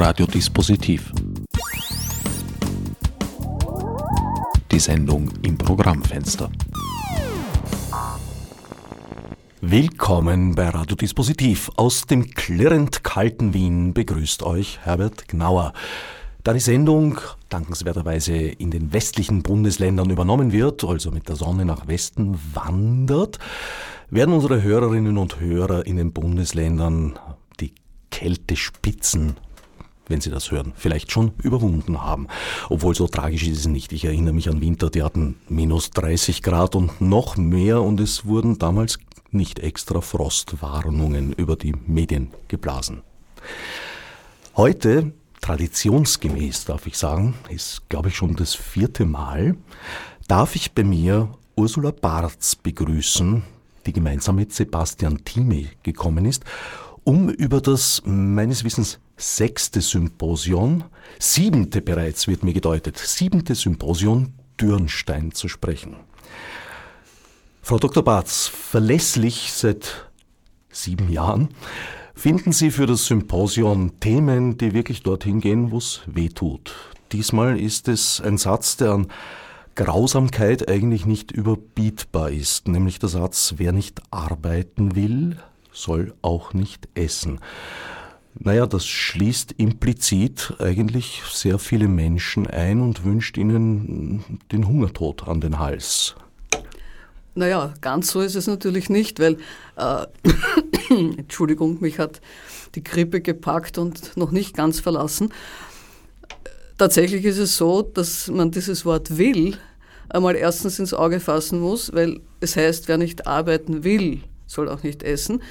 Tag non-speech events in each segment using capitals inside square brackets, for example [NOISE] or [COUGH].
Radiodispositiv. Die Sendung im Programmfenster. Willkommen bei Radiodispositiv. Aus dem klirrend kalten Wien begrüßt euch Herbert Gnauer. Da die Sendung dankenswerterweise in den westlichen Bundesländern übernommen wird, also mit der Sonne nach Westen wandert, werden unsere Hörerinnen und Hörer in den Bundesländern die Kältespitzen wenn Sie das hören, vielleicht schon überwunden haben. Obwohl so tragisch ist es nicht. Ich erinnere mich an Winter, die hatten minus 30 Grad und noch mehr und es wurden damals nicht extra Frostwarnungen über die Medien geblasen. Heute, traditionsgemäß darf ich sagen, ist glaube ich schon das vierte Mal, darf ich bei mir Ursula Barz begrüßen, die gemeinsam mit Sebastian Thieme gekommen ist, um über das meines Wissens sechste Symposion, siebente bereits wird mir gedeutet, siebente Symposion Dürnstein zu sprechen. Frau Dr. Barz, verlässlich seit sieben Jahren finden Sie für das Symposion Themen, die wirklich dorthin gehen, wo es weh tut. Diesmal ist es ein Satz, der an Grausamkeit eigentlich nicht überbietbar ist, nämlich der Satz, wer nicht arbeiten will, soll auch nicht essen. Naja, das schließt implizit eigentlich sehr viele Menschen ein und wünscht ihnen den Hungertod an den Hals. Naja, ganz so ist es natürlich nicht, weil, äh, [COUGHS] Entschuldigung, mich hat die Grippe gepackt und noch nicht ganz verlassen. Tatsächlich ist es so, dass man dieses Wort will einmal erstens ins Auge fassen muss, weil es heißt, wer nicht arbeiten will, soll auch nicht essen.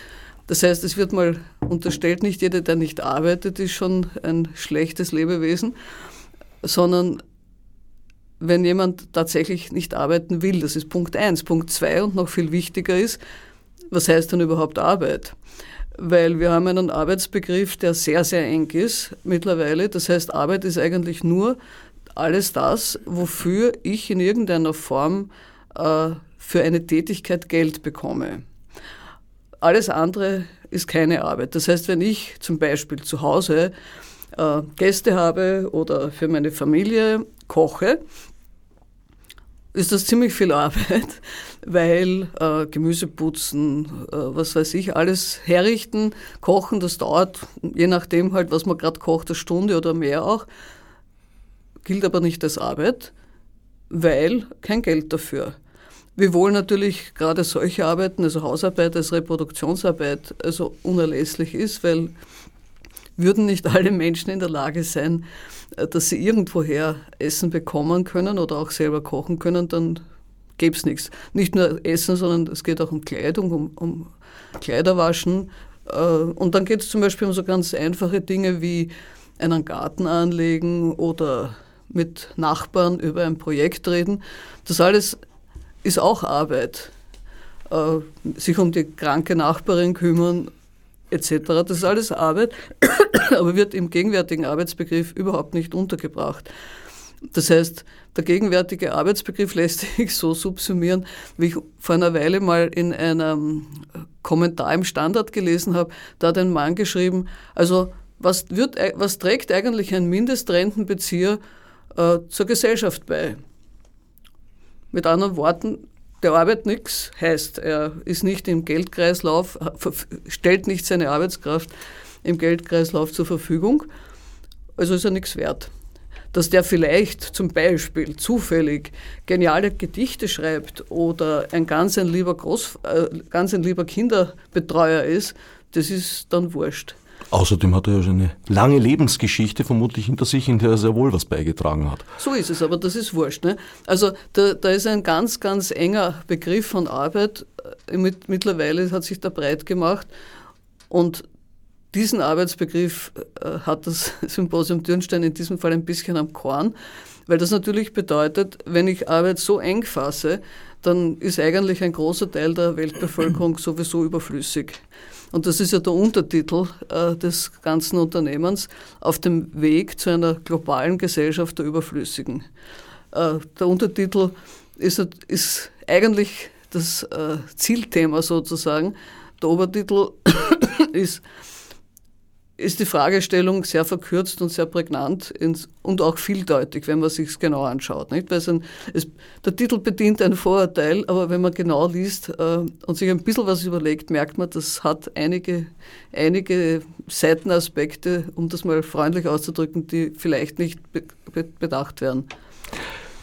Das heißt, es wird mal unterstellt, nicht jeder, der nicht arbeitet, ist schon ein schlechtes Lebewesen, sondern wenn jemand tatsächlich nicht arbeiten will, das ist Punkt eins. Punkt zwei und noch viel wichtiger ist, was heißt dann überhaupt Arbeit? Weil wir haben einen Arbeitsbegriff, der sehr, sehr eng ist mittlerweile. Das heißt, Arbeit ist eigentlich nur alles das, wofür ich in irgendeiner Form äh, für eine Tätigkeit Geld bekomme. Alles andere ist keine Arbeit. Das heißt, wenn ich zum Beispiel zu Hause äh, Gäste habe oder für meine Familie koche, ist das ziemlich viel Arbeit, [LAUGHS] weil äh, Gemüse putzen, äh, was weiß ich, alles herrichten, kochen, das dauert, je nachdem halt, was man gerade kocht, eine Stunde oder mehr auch gilt aber nicht als Arbeit, weil kein Geld dafür. Wir wollen natürlich gerade solche Arbeiten, also Hausarbeit als Reproduktionsarbeit, also unerlässlich ist, weil würden nicht alle Menschen in der Lage sein, äh, dass sie irgendwoher Essen bekommen können oder auch selber kochen können, dann gäbe es nichts. Nicht nur Essen, sondern es geht auch um Kleidung, um, um Kleiderwaschen. Äh, und dann geht es zum Beispiel um so ganz einfache Dinge wie einen Garten anlegen oder mit Nachbarn über ein Projekt reden. Das alles ist auch Arbeit. Äh, sich um die kranke Nachbarin kümmern etc. Das ist alles Arbeit, [COUGHS] aber wird im gegenwärtigen Arbeitsbegriff überhaupt nicht untergebracht. Das heißt, der gegenwärtige Arbeitsbegriff [LAUGHS] lässt sich so subsumieren, wie ich vor einer Weile mal in einem Kommentar im Standard gelesen habe. Da hat ein Mann geschrieben, also was, wird, was trägt eigentlich ein Mindestrentenbezieher äh, zur Gesellschaft bei. Mit anderen Worten, der arbeitet nichts, heißt, er ist nicht im Geldkreislauf, stellt nicht seine Arbeitskraft im Geldkreislauf zur Verfügung, also ist er nichts wert. Dass der vielleicht zum Beispiel zufällig geniale Gedichte schreibt oder ein ganz ein lieber, Groß, äh, ganz ein lieber Kinderbetreuer ist, das ist dann wurscht. Außerdem hat er ja schon eine lange Lebensgeschichte vermutlich hinter sich, in der er sehr wohl was beigetragen hat. So ist es, aber das ist wurscht. Ne? Also da, da ist ein ganz, ganz enger Begriff von Arbeit. Äh, mit, mittlerweile hat sich da breit gemacht und diesen Arbeitsbegriff äh, hat das [LAUGHS] Symposium Dürnstein in diesem Fall ein bisschen am Korn, weil das natürlich bedeutet, wenn ich Arbeit so eng fasse, dann ist eigentlich ein großer Teil der Weltbevölkerung sowieso überflüssig und das ist ja der Untertitel äh, des ganzen Unternehmens, auf dem Weg zu einer globalen Gesellschaft der Überflüssigen. Äh, der Untertitel ist, ist eigentlich das äh, Zielthema sozusagen. Der Obertitel [COUGHS] ist ist die Fragestellung sehr verkürzt und sehr prägnant ins, und auch vieldeutig, wenn man sich genau anschaut. Nicht? Weil ein, es, der Titel bedient ein Vorurteil, aber wenn man genau liest äh, und sich ein bisschen was überlegt, merkt man, das hat einige, einige Seitenaspekte, um das mal freundlich auszudrücken, die vielleicht nicht be, bedacht werden.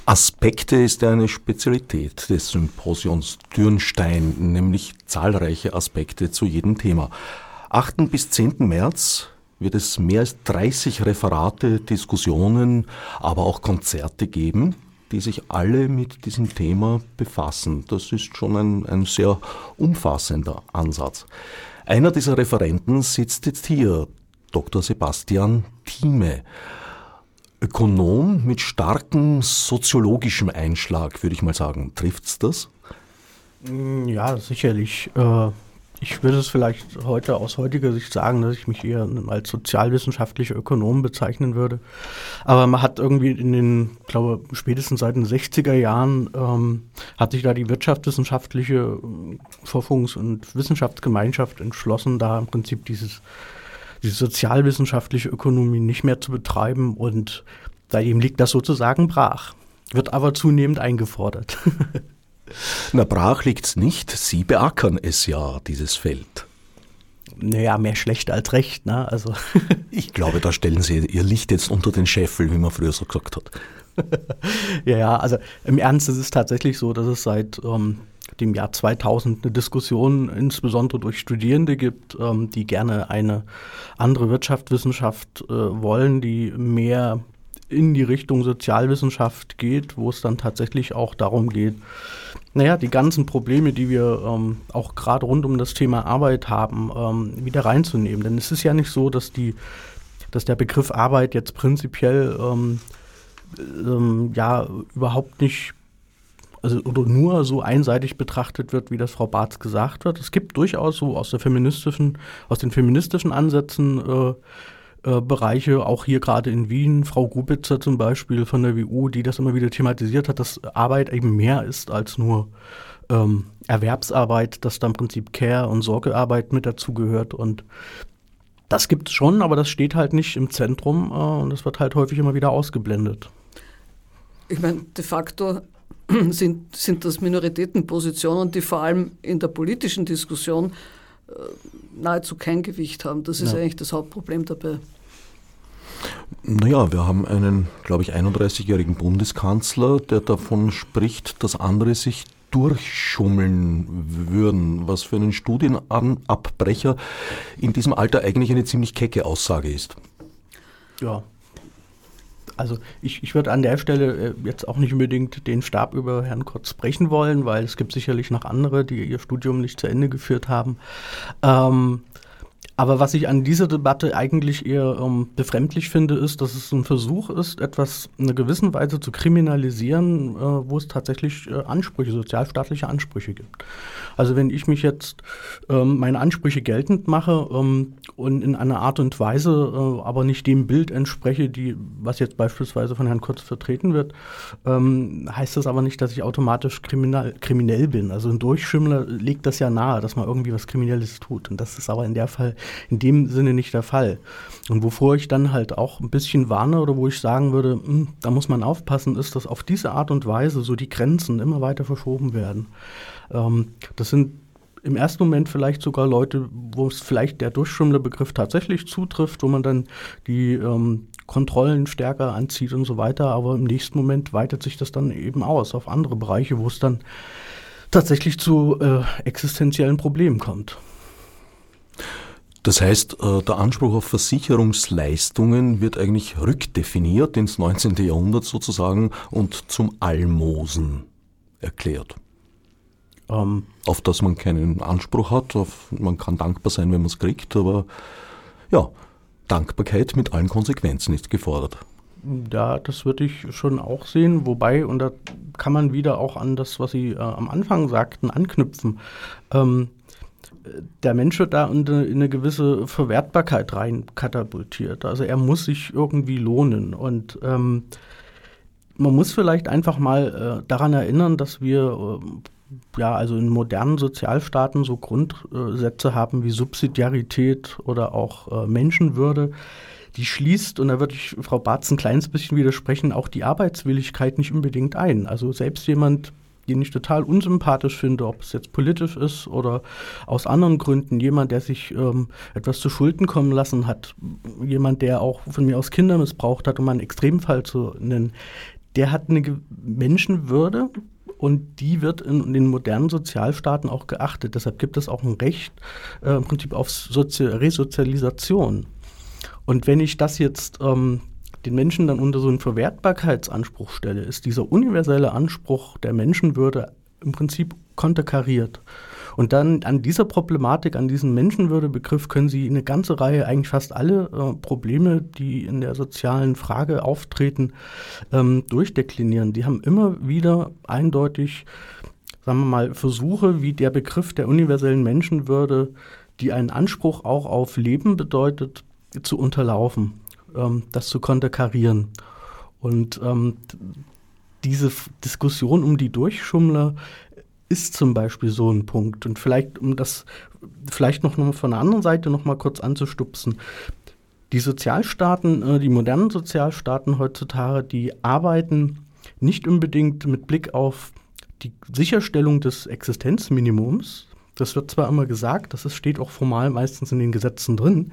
Aspekte ist eine Spezialität des Symposions Dürnstein, nämlich zahlreiche Aspekte zu jedem Thema. 8. bis 10. März wird es mehr als 30 Referate, Diskussionen, aber auch Konzerte geben, die sich alle mit diesem Thema befassen. Das ist schon ein, ein sehr umfassender Ansatz. Einer dieser Referenten sitzt jetzt hier, Dr. Sebastian Thieme. Ökonom mit starkem soziologischem Einschlag, würde ich mal sagen. Trifft's das? Ja, sicherlich. Äh, ich würde es vielleicht heute aus heutiger Sicht sagen, dass ich mich eher als sozialwissenschaftlicher Ökonom bezeichnen würde. Aber man hat irgendwie in den, glaube spätestens seit den 60er Jahren ähm, hat sich da die wirtschaftswissenschaftliche Forschungs- und Wissenschaftsgemeinschaft entschlossen, da im Prinzip dieses die sozialwissenschaftliche Ökonomie nicht mehr zu betreiben und seitdem liegt das sozusagen brach, wird aber zunehmend eingefordert. [LAUGHS] Na, brach liegt's nicht. Sie beackern es ja, dieses Feld. Naja, mehr schlecht als recht, ne? Also. [LAUGHS] ich glaube, da stellen Sie Ihr Licht jetzt unter den Scheffel, wie man früher so gesagt hat. [LAUGHS] ja, ja, also im Ernst ist es tatsächlich so, dass es seit ähm, dem Jahr 2000 eine Diskussion insbesondere durch Studierende gibt, ähm, die gerne eine andere Wirtschaftswissenschaft äh, wollen, die mehr in die Richtung Sozialwissenschaft geht, wo es dann tatsächlich auch darum geht, naja, die ganzen Probleme, die wir ähm, auch gerade rund um das Thema Arbeit haben, ähm, wieder reinzunehmen. Denn es ist ja nicht so, dass die, dass der Begriff Arbeit jetzt prinzipiell ähm, ähm ja überhaupt nicht also oder nur so einseitig betrachtet wird, wie das Frau Barth gesagt hat. Es gibt durchaus so aus der feministischen, aus den feministischen Ansätzen äh, äh, Bereiche, auch hier gerade in Wien, Frau Grubitzer zum Beispiel von der WU, die das immer wieder thematisiert hat, dass Arbeit eben mehr ist als nur ähm, Erwerbsarbeit, dass da im Prinzip Care- und Sorgearbeit mit dazugehört und das gibt es schon, aber das steht halt nicht im Zentrum äh, und das wird halt häufig immer wieder ausgeblendet. Ich meine, de facto [CLEARS THROAT] sind, sind das Minoritätenpositionen, die vor allem in der politischen Diskussion äh, nahezu kein Gewicht haben. Das ist ja. eigentlich das Hauptproblem dabei. Naja, wir haben einen, glaube ich, 31-jährigen Bundeskanzler, der davon spricht, dass andere sich durchschummeln würden, was für einen Studienabbrecher in diesem Alter eigentlich eine ziemlich kecke Aussage ist. Ja, also ich, ich würde an der Stelle äh, jetzt auch nicht unbedingt den Stab über Herrn Kotz brechen wollen, weil es gibt sicherlich noch andere, die ihr Studium nicht zu Ende geführt haben. Ähm, aber was ich an dieser Debatte eigentlich eher ähm, befremdlich finde, ist, dass es ein Versuch ist, etwas in einer gewissen Weise zu kriminalisieren, äh, wo es tatsächlich äh, Ansprüche, sozialstaatliche Ansprüche gibt. Also wenn ich mich jetzt ähm, meine Ansprüche geltend mache ähm, und in einer Art und Weise äh, aber nicht dem Bild entspreche, die, was jetzt beispielsweise von Herrn Kurz vertreten wird, ähm, heißt das aber nicht, dass ich automatisch kriminal, kriminell bin. Also ein Durchschimmler legt das ja nahe, dass man irgendwie was Kriminelles tut. Und das ist aber in der Fall in dem Sinne nicht der Fall. Und wovor ich dann halt auch ein bisschen warne oder wo ich sagen würde, hm, da muss man aufpassen, ist, dass auf diese Art und Weise so die Grenzen immer weiter verschoben werden. Ähm, das sind im ersten Moment vielleicht sogar Leute, wo es vielleicht der durchschwimmende Begriff tatsächlich zutrifft, wo man dann die ähm, Kontrollen stärker anzieht und so weiter, aber im nächsten Moment weitet sich das dann eben aus auf andere Bereiche, wo es dann tatsächlich zu äh, existenziellen Problemen kommt. Das heißt, äh, der Anspruch auf Versicherungsleistungen wird eigentlich rückdefiniert ins 19. Jahrhundert sozusagen und zum Almosen erklärt. Ähm, auf das man keinen Anspruch hat, auf, man kann dankbar sein, wenn man es kriegt, aber ja, Dankbarkeit mit allen Konsequenzen ist gefordert. Ja, das würde ich schon auch sehen, wobei, und da kann man wieder auch an das, was Sie äh, am Anfang sagten, anknüpfen. Ähm, der Mensch wird da in eine, in eine gewisse Verwertbarkeit rein katapultiert. Also er muss sich irgendwie lohnen. Und ähm, man muss vielleicht einfach mal äh, daran erinnern, dass wir äh, ja, also in modernen Sozialstaaten so Grundsätze haben wie Subsidiarität oder auch äh, Menschenwürde, die schließt, und da würde ich Frau Barz ein kleines bisschen widersprechen, auch die Arbeitswilligkeit nicht unbedingt ein. Also selbst jemand, den ich total unsympathisch finde, ob es jetzt politisch ist oder aus anderen Gründen, jemand, der sich ähm, etwas zu Schulden kommen lassen hat, jemand, der auch von mir aus Kinder missbraucht hat, um einen Extremfall zu nennen, der hat eine Menschenwürde, und die wird in, den modernen Sozialstaaten auch geachtet. Deshalb gibt es auch ein Recht äh, im Prinzip auf Sozi Resozialisation. Und wenn ich das jetzt ähm, den Menschen dann unter so einen Verwertbarkeitsanspruch stelle, ist dieser universelle Anspruch der Menschenwürde im Prinzip konterkariert. Und dann an dieser Problematik, an diesem Menschenwürdebegriff können Sie eine ganze Reihe, eigentlich fast alle äh, Probleme, die in der sozialen Frage auftreten, ähm, durchdeklinieren. Die haben immer wieder eindeutig, sagen wir mal, Versuche, wie der Begriff der universellen Menschenwürde, die einen Anspruch auch auf Leben bedeutet, zu unterlaufen, ähm, das zu konterkarieren. Und ähm, diese Diskussion um die Durchschummler ist zum Beispiel so ein Punkt. Und vielleicht, um das vielleicht noch von der anderen Seite noch mal kurz anzustupsen. Die Sozialstaaten, äh, die modernen Sozialstaaten heutzutage, die arbeiten nicht unbedingt mit Blick auf die Sicherstellung des Existenzminimums. Das wird zwar immer gesagt, das steht auch formal meistens in den Gesetzen drin.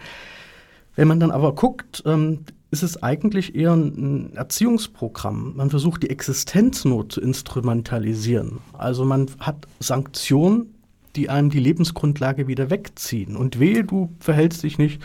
Wenn man dann aber guckt, ähm, ist es eigentlich eher ein Erziehungsprogramm. Man versucht die Existenznot zu instrumentalisieren. Also man hat Sanktionen die einem die Lebensgrundlage wieder wegziehen. Und wehe, du verhältst dich nicht,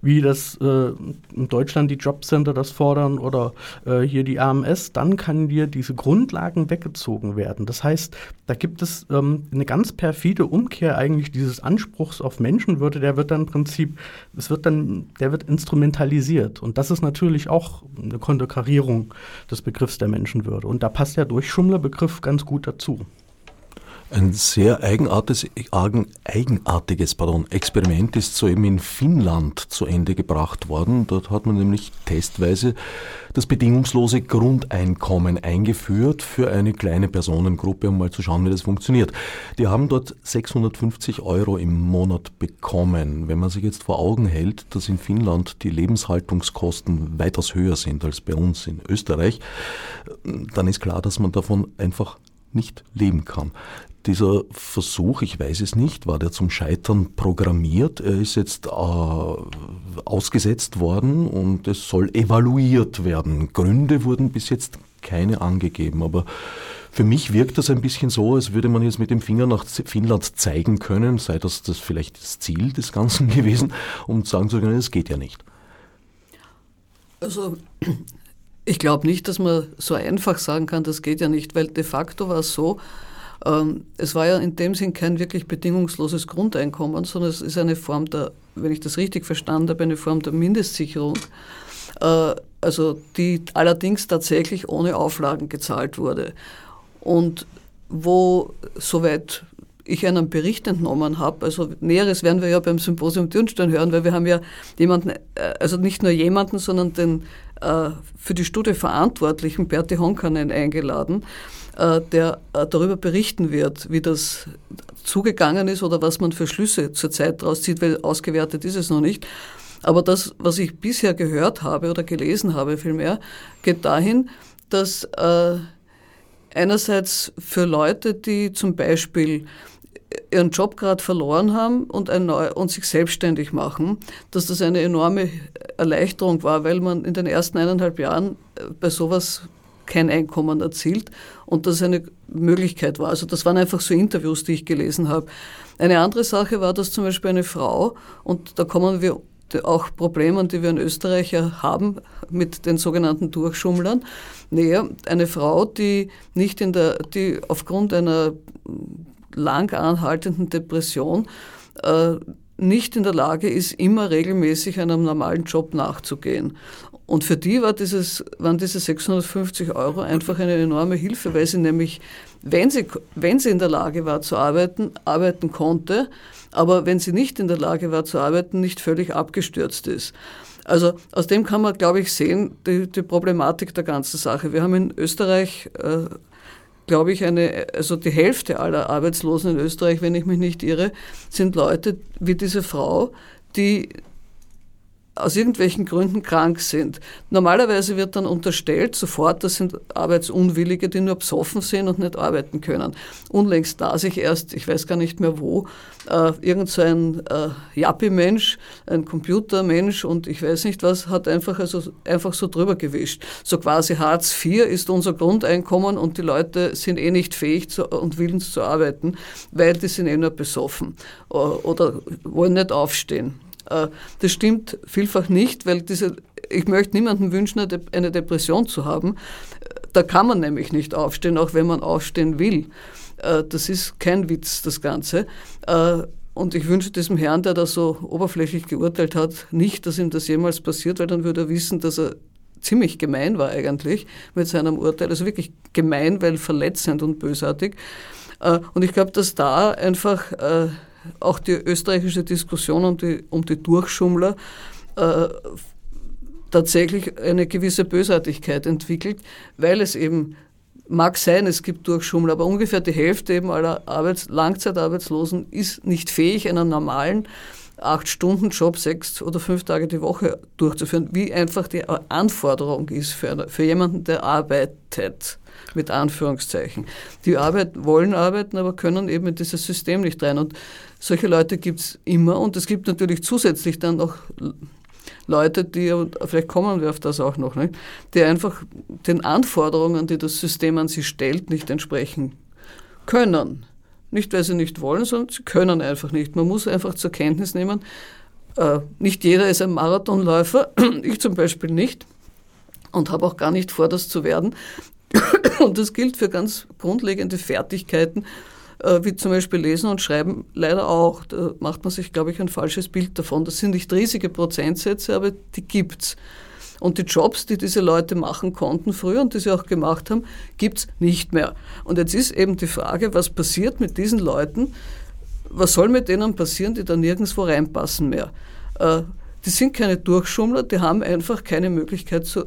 wie das äh, in Deutschland die Jobcenter das fordern oder äh, hier die AMS, dann kann dir diese Grundlagen weggezogen werden. Das heißt, da gibt es ähm, eine ganz perfide Umkehr eigentlich dieses Anspruchs auf Menschenwürde, der wird dann im Prinzip, es wird dann, der wird instrumentalisiert. Und das ist natürlich auch eine Konterkarierung des Begriffs der Menschenwürde. Und da passt der Durchschummlerbegriff ganz gut dazu. Ein sehr eigenartiges, eigenartiges pardon, Experiment ist soeben in Finnland zu Ende gebracht worden. Dort hat man nämlich testweise das bedingungslose Grundeinkommen eingeführt für eine kleine Personengruppe, um mal zu schauen, wie das funktioniert. Die haben dort 650 Euro im Monat bekommen. Wenn man sich jetzt vor Augen hält, dass in Finnland die Lebenshaltungskosten weitaus höher sind als bei uns in Österreich, dann ist klar, dass man davon einfach nicht leben kann. Dieser Versuch, ich weiß es nicht, war der zum Scheitern programmiert. Er ist jetzt äh, ausgesetzt worden und es soll evaluiert werden. Gründe wurden bis jetzt keine angegeben, aber für mich wirkt das ein bisschen so, als würde man jetzt mit dem Finger nach Finnland zeigen können, sei das, das vielleicht das Ziel des Ganzen [LAUGHS] gewesen, um sagen zu können, es geht ja nicht. Also ich glaube nicht, dass man so einfach sagen kann, das geht ja nicht, weil de facto war es so, es war ja in dem Sinn kein wirklich bedingungsloses Grundeinkommen, sondern es ist eine Form der, wenn ich das richtig verstanden habe, eine Form der Mindestsicherung, äh, also die allerdings tatsächlich ohne Auflagen gezahlt wurde. Und wo, soweit ich einen Bericht entnommen habe, also Näheres werden wir ja beim Symposium Dürnstein hören, weil wir haben ja jemanden, äh, also nicht nur jemanden, sondern den äh, für die Studie Verantwortlichen, Berti Honkanen, eingeladen, der äh, darüber berichten wird, wie das zugegangen ist oder was man für Schlüsse zurzeit daraus zieht, weil ausgewertet ist es noch nicht. Aber das, was ich bisher gehört habe oder gelesen habe vielmehr, geht dahin, dass äh, einerseits für Leute, die zum Beispiel ihren Job gerade verloren haben und, ein neu, und sich selbstständig machen, dass das eine enorme Erleichterung war, weil man in den ersten eineinhalb Jahren bei sowas kein Einkommen erzielt und das eine Möglichkeit war. Also das waren einfach so Interviews, die ich gelesen habe. Eine andere Sache war, dass zum Beispiel eine Frau, und da kommen wir auch Probleme, die wir in Österreich haben mit den sogenannten Durchschummlern, näher, eine Frau, die nicht in der, die aufgrund einer lang anhaltenden Depression äh, nicht in der Lage ist, immer regelmäßig einem normalen Job nachzugehen. Und für die war dieses, waren diese 650 Euro einfach eine enorme Hilfe, weil sie nämlich, wenn sie, wenn sie in der Lage war zu arbeiten, arbeiten konnte, aber wenn sie nicht in der Lage war zu arbeiten, nicht völlig abgestürzt ist. Also aus dem kann man, glaube ich, sehen, die, die Problematik der ganzen Sache. Wir haben in Österreich äh, glaube ich, eine, also die Hälfte aller Arbeitslosen in Österreich, wenn ich mich nicht irre, sind Leute wie diese Frau, die aus irgendwelchen Gründen krank sind. Normalerweise wird dann unterstellt sofort, das sind Arbeitsunwillige, die nur besoffen sind und nicht arbeiten können. Unlängst da sich erst, ich weiß gar nicht mehr wo, äh, irgend so ein äh, Jappi-Mensch, ein Computermensch und ich weiß nicht was, hat einfach, also, einfach so drüber gewischt. So quasi Hartz IV ist unser Grundeinkommen und die Leute sind eh nicht fähig zu, und willens zu arbeiten, weil die sind eh nur besoffen äh, oder wollen nicht aufstehen. Äh, das stimmt vielfach nicht, weil diese, ich möchte niemandem wünschen, eine Depression zu haben. Da kann man nämlich nicht aufstehen, auch wenn man aufstehen will. Äh, das ist kein Witz, das Ganze. Äh, und ich wünsche diesem Herrn, der da so oberflächlich geurteilt hat, nicht, dass ihm das jemals passiert, weil dann würde er wissen, dass er ziemlich gemein war eigentlich mit seinem Urteil. Also wirklich gemein, weil verletzend und bösartig. Und ich glaube, dass da einfach auch die österreichische Diskussion um die, um die Durchschummler äh, tatsächlich eine gewisse Bösartigkeit entwickelt, weil es eben mag sein, es gibt Durchschummler, aber ungefähr die Hälfte eben aller Arbeits Langzeitarbeitslosen ist nicht fähig, einen normalen Acht-Stunden-Job sechs oder fünf Tage die Woche durchzuführen, wie einfach die Anforderung ist für, für jemanden, der arbeitet mit Anführungszeichen. Die Arbeit, wollen arbeiten, aber können eben in dieses System nicht rein. Und solche Leute gibt es immer und es gibt natürlich zusätzlich dann noch Leute, die, vielleicht kommen wir auf das auch noch, nicht, die einfach den Anforderungen, die das System an sie stellt, nicht entsprechen können. Nicht, weil sie nicht wollen, sondern sie können einfach nicht. Man muss einfach zur Kenntnis nehmen, äh, nicht jeder ist ein Marathonläufer, [CLEARS THROAT] ich zum Beispiel nicht und habe auch gar nicht vor, das zu werden. [CLEARS THROAT] Und das gilt für ganz grundlegende Fertigkeiten, wie zum Beispiel Lesen und Schreiben leider auch. Da macht man sich, glaube ich, ein falsches Bild davon. Das sind nicht riesige Prozentsätze, aber die gibt's. Und die Jobs, die diese Leute machen konnten früher und die sie auch gemacht haben, gibt's nicht mehr. Und jetzt ist eben die Frage, was passiert mit diesen Leuten? Was soll mit denen passieren, die da nirgendwo reinpassen mehr? Äh, die sind keine Durchschummler, die haben einfach keine Möglichkeit, zu,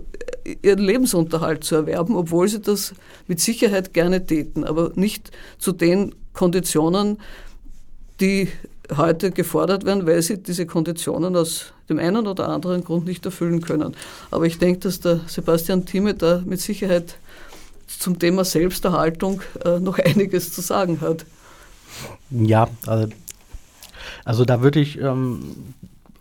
ihren Lebensunterhalt zu erwerben, obwohl sie das mit Sicherheit gerne täten, aber nicht zu den Konditionen, die heute gefordert werden, weil sie diese Konditionen aus dem einen oder anderen Grund nicht erfüllen können. Aber ich denke, dass der Sebastian Thieme da mit Sicherheit zum Thema Selbsterhaltung äh, noch [LAUGHS] einiges zu sagen hat. Ja, also, also da würde ich ähm,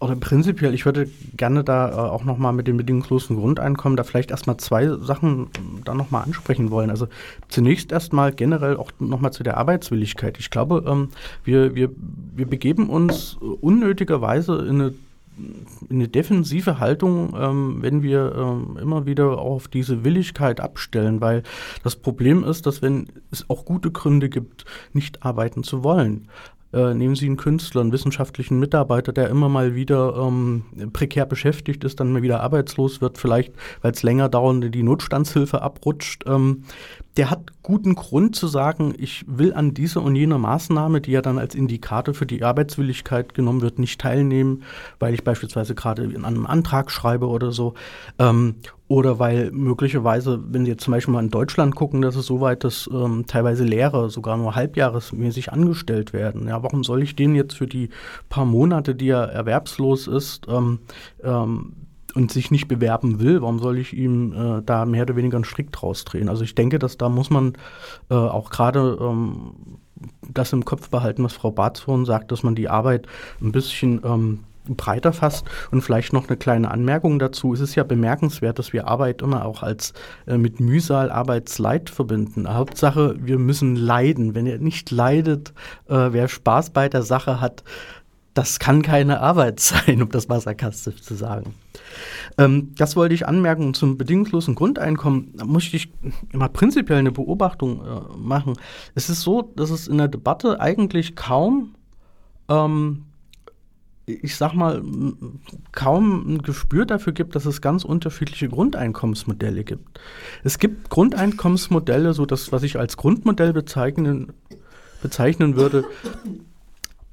oder prinzipiell, ich würde gerne da äh, auch nochmal mit dem bedingungslosen Grundeinkommen da vielleicht erstmal zwei Sachen da nochmal ansprechen wollen. Also zunächst erstmal generell auch nochmal zu der Arbeitswilligkeit. Ich glaube, ähm, wir, wir, wir begeben uns unnötigerweise in eine in eine defensive Haltung, ähm, wenn wir ähm, immer wieder auf diese Willigkeit abstellen, weil das Problem ist, dass wenn es auch gute Gründe gibt, nicht arbeiten zu wollen, äh, nehmen Sie einen Künstler, einen wissenschaftlichen Mitarbeiter, der immer mal wieder ähm, prekär beschäftigt ist, dann mal wieder arbeitslos wird, vielleicht weil es länger dauernde die Notstandshilfe abrutscht. Ähm, der hat guten Grund zu sagen, ich will an dieser und jener Maßnahme, die ja dann als Indikator für die Arbeitswilligkeit genommen wird, nicht teilnehmen, weil ich beispielsweise gerade in einem Antrag schreibe oder so. Ähm, oder weil möglicherweise, wenn Sie jetzt zum Beispiel mal in Deutschland gucken, dass es so weit, dass ähm, teilweise Lehrer sogar nur halbjahresmäßig angestellt werden. Ja, warum soll ich den jetzt für die paar Monate, die er erwerbslos ist, ähm, ähm, und sich nicht bewerben will, warum soll ich ihm äh, da mehr oder weniger einen Strick draus drehen? Also ich denke, dass da muss man äh, auch gerade ähm, das im Kopf behalten, was Frau Barthorn sagt, dass man die Arbeit ein bisschen ähm, breiter fasst. Und vielleicht noch eine kleine Anmerkung dazu. Es ist ja bemerkenswert, dass wir Arbeit immer auch als äh, mit Mühsal Arbeitsleid verbinden. Hauptsache, wir müssen leiden. Wenn er nicht leidet, äh, wer Spaß bei der Sache hat, das kann keine Arbeit [LAUGHS] sein, um das mal sarkastisch zu sagen. Ähm, das wollte ich anmerken. Zum bedingungslosen Grundeinkommen da muss ich immer prinzipiell eine Beobachtung äh, machen. Es ist so, dass es in der Debatte eigentlich kaum, ähm, ich sag mal, kaum ein Gespür dafür gibt, dass es ganz unterschiedliche Grundeinkommensmodelle gibt. Es gibt Grundeinkommensmodelle, so das, was ich als Grundmodell bezeichnen, bezeichnen würde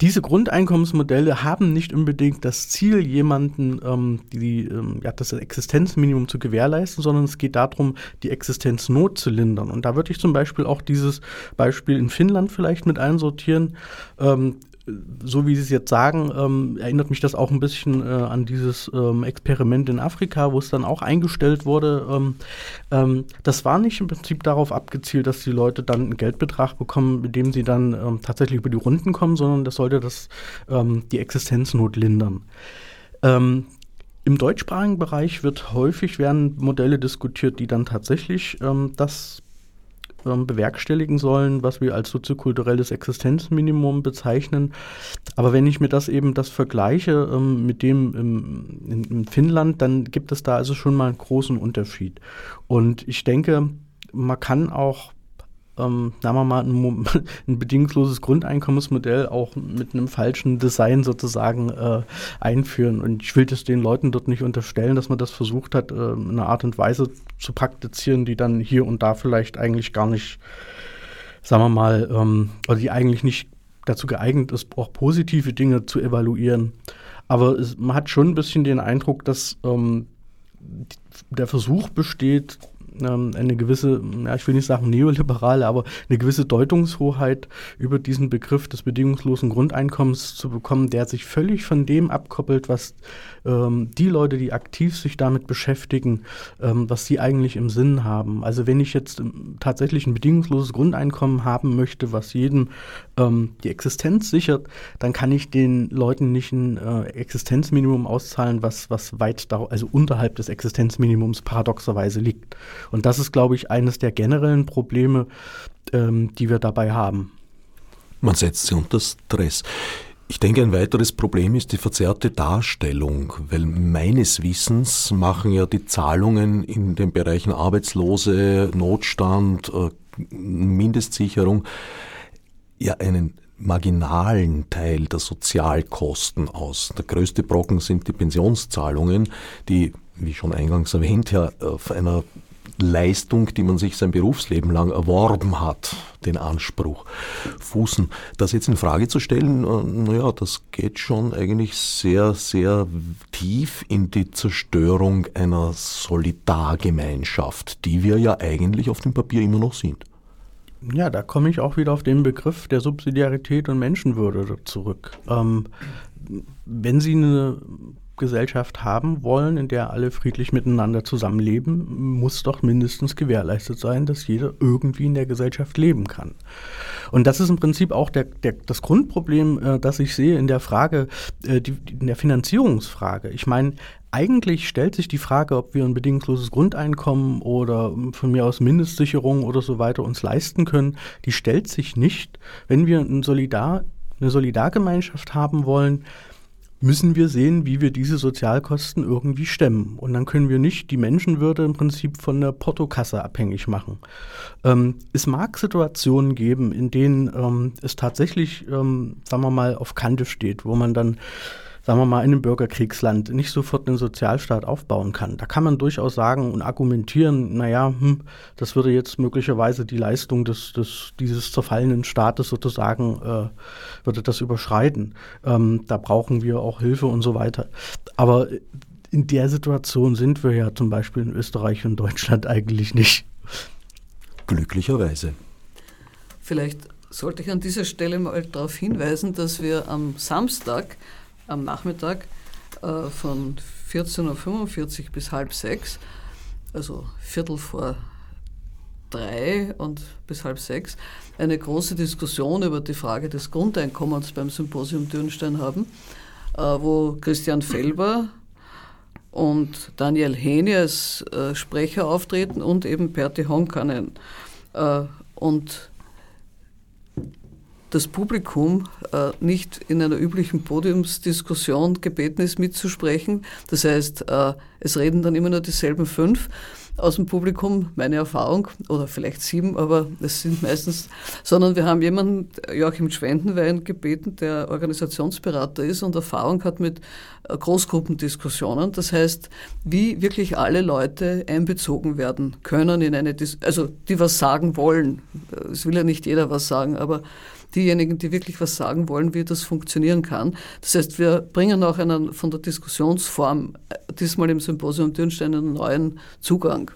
diese Grundeinkommensmodelle haben nicht unbedingt das Ziel, jemanden ähm, die, ähm, ja, das Existenzminimum zu gewährleisten, sondern es geht darum, die Existenznot zu lindern. Und da würde ich zum Beispiel auch dieses Beispiel in Finnland vielleicht mit einsortieren. Ähm, so wie Sie es jetzt sagen, ähm, erinnert mich das auch ein bisschen äh, an dieses ähm, Experiment in Afrika, wo es dann auch eingestellt wurde. Ähm, ähm das war nicht im Prinzip darauf abgezielt, dass die Leute dann einen Geldbetrag bekommen, mit dem sie dann ähm, tatsächlich über die Runden kommen, sondern das sollte das, ähm, die Existenznot lindern. Im deutschsprachigen Bereich wird häufig werden Modelle diskutiert, die dann tatsächlich das ähm, bewerkstelligen sollen, was wir als soziokulturelles Existenzminimum bezeichnen. Aber wenn ich mir das eben das vergleiche ähm, mit dem im, in, in Finnland, dann gibt es da also schon mal einen großen Unterschied. Und ich denke, man kann auch ähm, sagen wir mal, ein, [LAUGHS] ein, bedingungsloses Grundeinkommensmodell auch mit einem falschen Design sozusagen äh, einführen. Und ich will das den Leuten dort nicht unterstellen, dass man das versucht hat, äh, in einer Art und Weise zu praktizieren, die dann hier und da vielleicht eigentlich gar nicht, sagen wir mal, ähm, oder die eigentlich nicht dazu geeignet ist, auch positive Dinge zu evaluieren. Aber es, man hat schon ein bisschen den Eindruck, dass ähm, der Versuch besteht, ähm, eine gewisse, ja, ich will nicht sagen neoliberale, aber eine gewisse Deutungshoheit über diesen Begriff des bedingungslosen Grundeinkommens zu bekommen, der sich völlig von dem abkoppelt, was ähm, die Leute, die aktiv sich damit beschäftigen, ähm, was sie eigentlich im Sinn haben. Also wenn ich jetzt ähm, tatsächlich ein bedingungsloses Grundeinkommen haben möchte, was jedem ähm, die Existenz sichert, dann kann ich den Leuten nicht ein äh, Existenzminimum auszahlen, was, was weit, da, also unterhalb des Existenzminimums paradoxerweise liegt. Und das ist, glaube ich, eines der generellen Probleme, ähm, die wir dabei haben. Man setzt sie unter Stress. Ich denke, ein weiteres Problem ist die verzerrte Darstellung, weil meines Wissens machen ja die Zahlungen in den Bereichen Arbeitslose, Notstand, äh, Mindestsicherung ja einen marginalen Teil der Sozialkosten aus. Der größte Brocken sind die Pensionszahlungen, die, wie schon eingangs erwähnt, ja auf einer Leistung, die man sich sein Berufsleben lang erworben hat, den Anspruch fußen. Das jetzt in Frage zu stellen, äh, naja, das geht schon eigentlich sehr, sehr tief in die Zerstörung einer Solidargemeinschaft, die wir ja eigentlich auf dem Papier immer noch sind. Ja, da komme ich auch wieder auf den Begriff der Subsidiarität und Menschenwürde zurück. Ähm, wenn Sie eine Gesellschaft haben wollen, in der alle friedlich miteinander zusammenleben, muss doch mindestens gewährleistet sein, dass jeder irgendwie in der Gesellschaft leben kann. Und das ist im Prinzip auch der, der, das Grundproblem, äh, das ich sehe in der Frage, äh, die, in der Finanzierungsfrage. Ich meine, eigentlich stellt sich die Frage, ob wir ein bedingungsloses Grundeinkommen oder von mir aus Mindestsicherung oder so weiter uns leisten können, die stellt sich nicht, wenn wir ein Solidar, eine Solidargemeinschaft haben wollen, müssen wir sehen, wie wir diese Sozialkosten irgendwie stemmen. Und dann können wir nicht die Menschenwürde im Prinzip von der Portokasse abhängig machen. Ähm, es mag Situationen geben, in denen ähm, es tatsächlich, ähm, sagen wir mal, auf Kante steht, wo man dann sagen wir mal, in einem Bürgerkriegsland nicht sofort einen Sozialstaat aufbauen kann. Da kann man durchaus sagen und argumentieren, naja, hm, das würde jetzt möglicherweise die Leistung des, des, dieses zerfallenen Staates sozusagen, äh, würde das überschreiten. Ähm, da brauchen wir auch Hilfe und so weiter. Aber in der Situation sind wir ja zum Beispiel in Österreich und Deutschland [LAUGHS] eigentlich nicht. Glücklicherweise. Vielleicht sollte ich an dieser Stelle mal darauf hinweisen, dass wir am Samstag am Nachmittag äh, von 14.45 Uhr bis halb sechs, also Viertel vor drei und bis halb sechs, eine große Diskussion über die Frage des Grundeinkommens beim Symposium Dürnstein haben, äh, wo Christian Felber und Daniel Heni als äh, Sprecher auftreten und eben Perti Honkanen. Und das Publikum äh, nicht in einer üblichen Podiumsdiskussion gebeten ist, mitzusprechen. Das heißt, äh, es reden dann immer nur dieselben fünf aus dem Publikum, meine Erfahrung, oder vielleicht sieben, aber es sind meistens, sondern wir haben jemanden, Joachim Schwendenwein, gebeten, der Organisationsberater ist und Erfahrung hat mit äh, Großgruppendiskussionen. Das heißt, wie wirklich alle Leute einbezogen werden können in eine, Dis also die was sagen wollen. Es will ja nicht jeder was sagen, aber diejenigen, die wirklich was sagen wollen, wie das funktionieren kann. Das heißt, wir bringen auch einen, von der Diskussionsform äh, diesmal im Symposium Dürnstein einen neuen Zugang.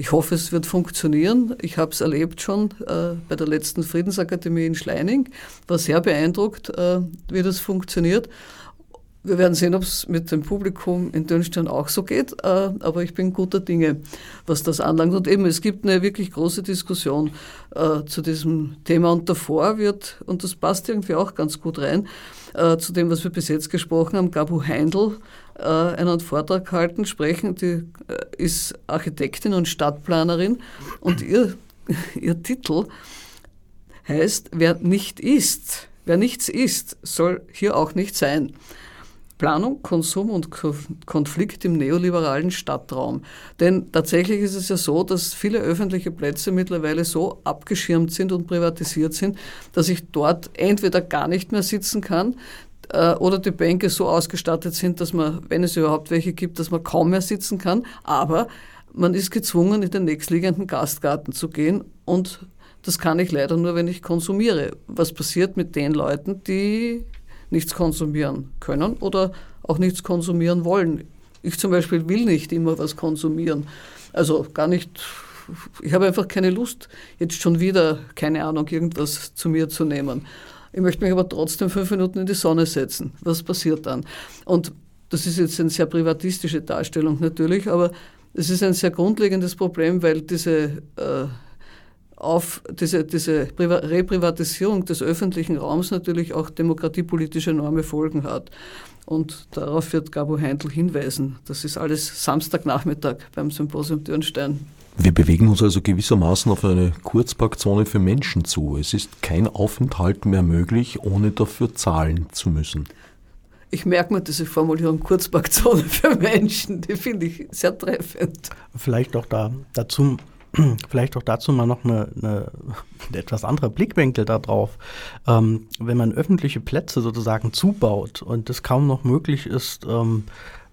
Ich hoffe, es wird funktionieren. Ich habe es erlebt schon äh, bei der letzten Friedensakademie in Schleining. War sehr beeindruckt, äh, wie das funktioniert. Wir werden sehen, ob es mit dem Publikum in Dürnstein auch so geht, äh, aber ich bin guter Dinge, was das anlangt. Und eben, es gibt eine wirklich große Diskussion äh, zu diesem Thema und davor wird, und das passt irgendwie auch ganz gut rein, äh, zu dem, was wir bis jetzt gesprochen haben, Gabu Heindl einen Vortrag halten, sprechen, die ist Architektin und Stadtplanerin und ihr, [LAUGHS] ihr Titel heißt, wer nicht ist, wer nichts ist, soll hier auch nicht sein. Planung, Konsum und Konflikt im neoliberalen Stadtraum. Denn tatsächlich ist es ja so, dass viele öffentliche Plätze mittlerweile so abgeschirmt sind und privatisiert sind, dass ich dort entweder gar nicht mehr sitzen kann, äh, oder die Bänke so ausgestattet sind, dass man, wenn es überhaupt welche gibt, dass man kaum mehr sitzen kann. Aber man ist gezwungen, in den nächstliegenden Gastgarten zu gehen und das kann ich leider nur, wenn ich konsumiere. Was passiert mit den Leuten, die nichts konsumieren können oder auch nichts konsumieren wollen? Ich zum Beispiel will nicht immer was konsumieren. Also gar nicht, ich habe einfach keine Lust, jetzt schon wieder, keine Ahnung, irgendwas zu mir zu nehmen. Ich möchte mich aber trotzdem fünf Minuten in die Sonne setzen. Was passiert dann? Und das ist jetzt eine sehr privatistische Darstellung natürlich, aber es ist ein sehr grundlegendes Problem, weil diese, äh, auf, diese, diese Reprivatisierung des öffentlichen Raums natürlich auch demokratiepolitische enorme Folgen hat. Und darauf wird Gabo Heindl hinweisen. Das ist alles Samstagnachmittag beim Symposium Dürnstein. Wir bewegen uns also gewissermaßen auf eine Kurzparkzone für Menschen zu. Es ist kein Aufenthalt mehr möglich, ohne dafür zahlen zu müssen. Ich merke mir diese Formulierung Kurzparkzone für Menschen, die finde ich sehr treffend. Vielleicht auch da, dazu, [CLEARS THROAT] vielleicht auch dazu mal noch eine, eine, [LAUGHS] etwas andere Blickwinkel darauf. Ähm, wenn man öffentliche Plätze sozusagen zubaut und es kaum noch möglich ist, ähm,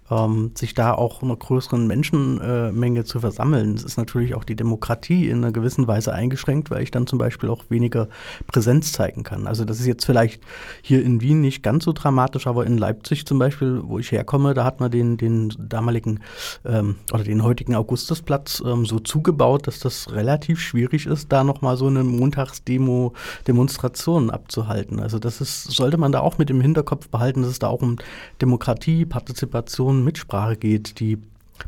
ähm, sich da auch einer größeren Menschenmenge zu versammeln. Es ist natürlich auch die Demokratie in einer gewissen Weise eingeschränkt, weil ich dann zum Beispiel auch weniger Präsenz zeigen kann. Also das ist jetzt vielleicht hier in Wien nicht ganz so dramatisch, aber in Leipzig zum Beispiel, wo ich herkomme, da hat man den, den damaligen ähm, oder den heutigen Augustusplatz ähm, so zugebaut, dass das relativ schwierig ist, da nochmal so eine Montagsdemo, Demonstration abzuhalten. Also das ist, sollte man da auch mit im Hinterkopf behalten, dass es da auch um Demokratie, Partizipation, um Mitsprache geht, die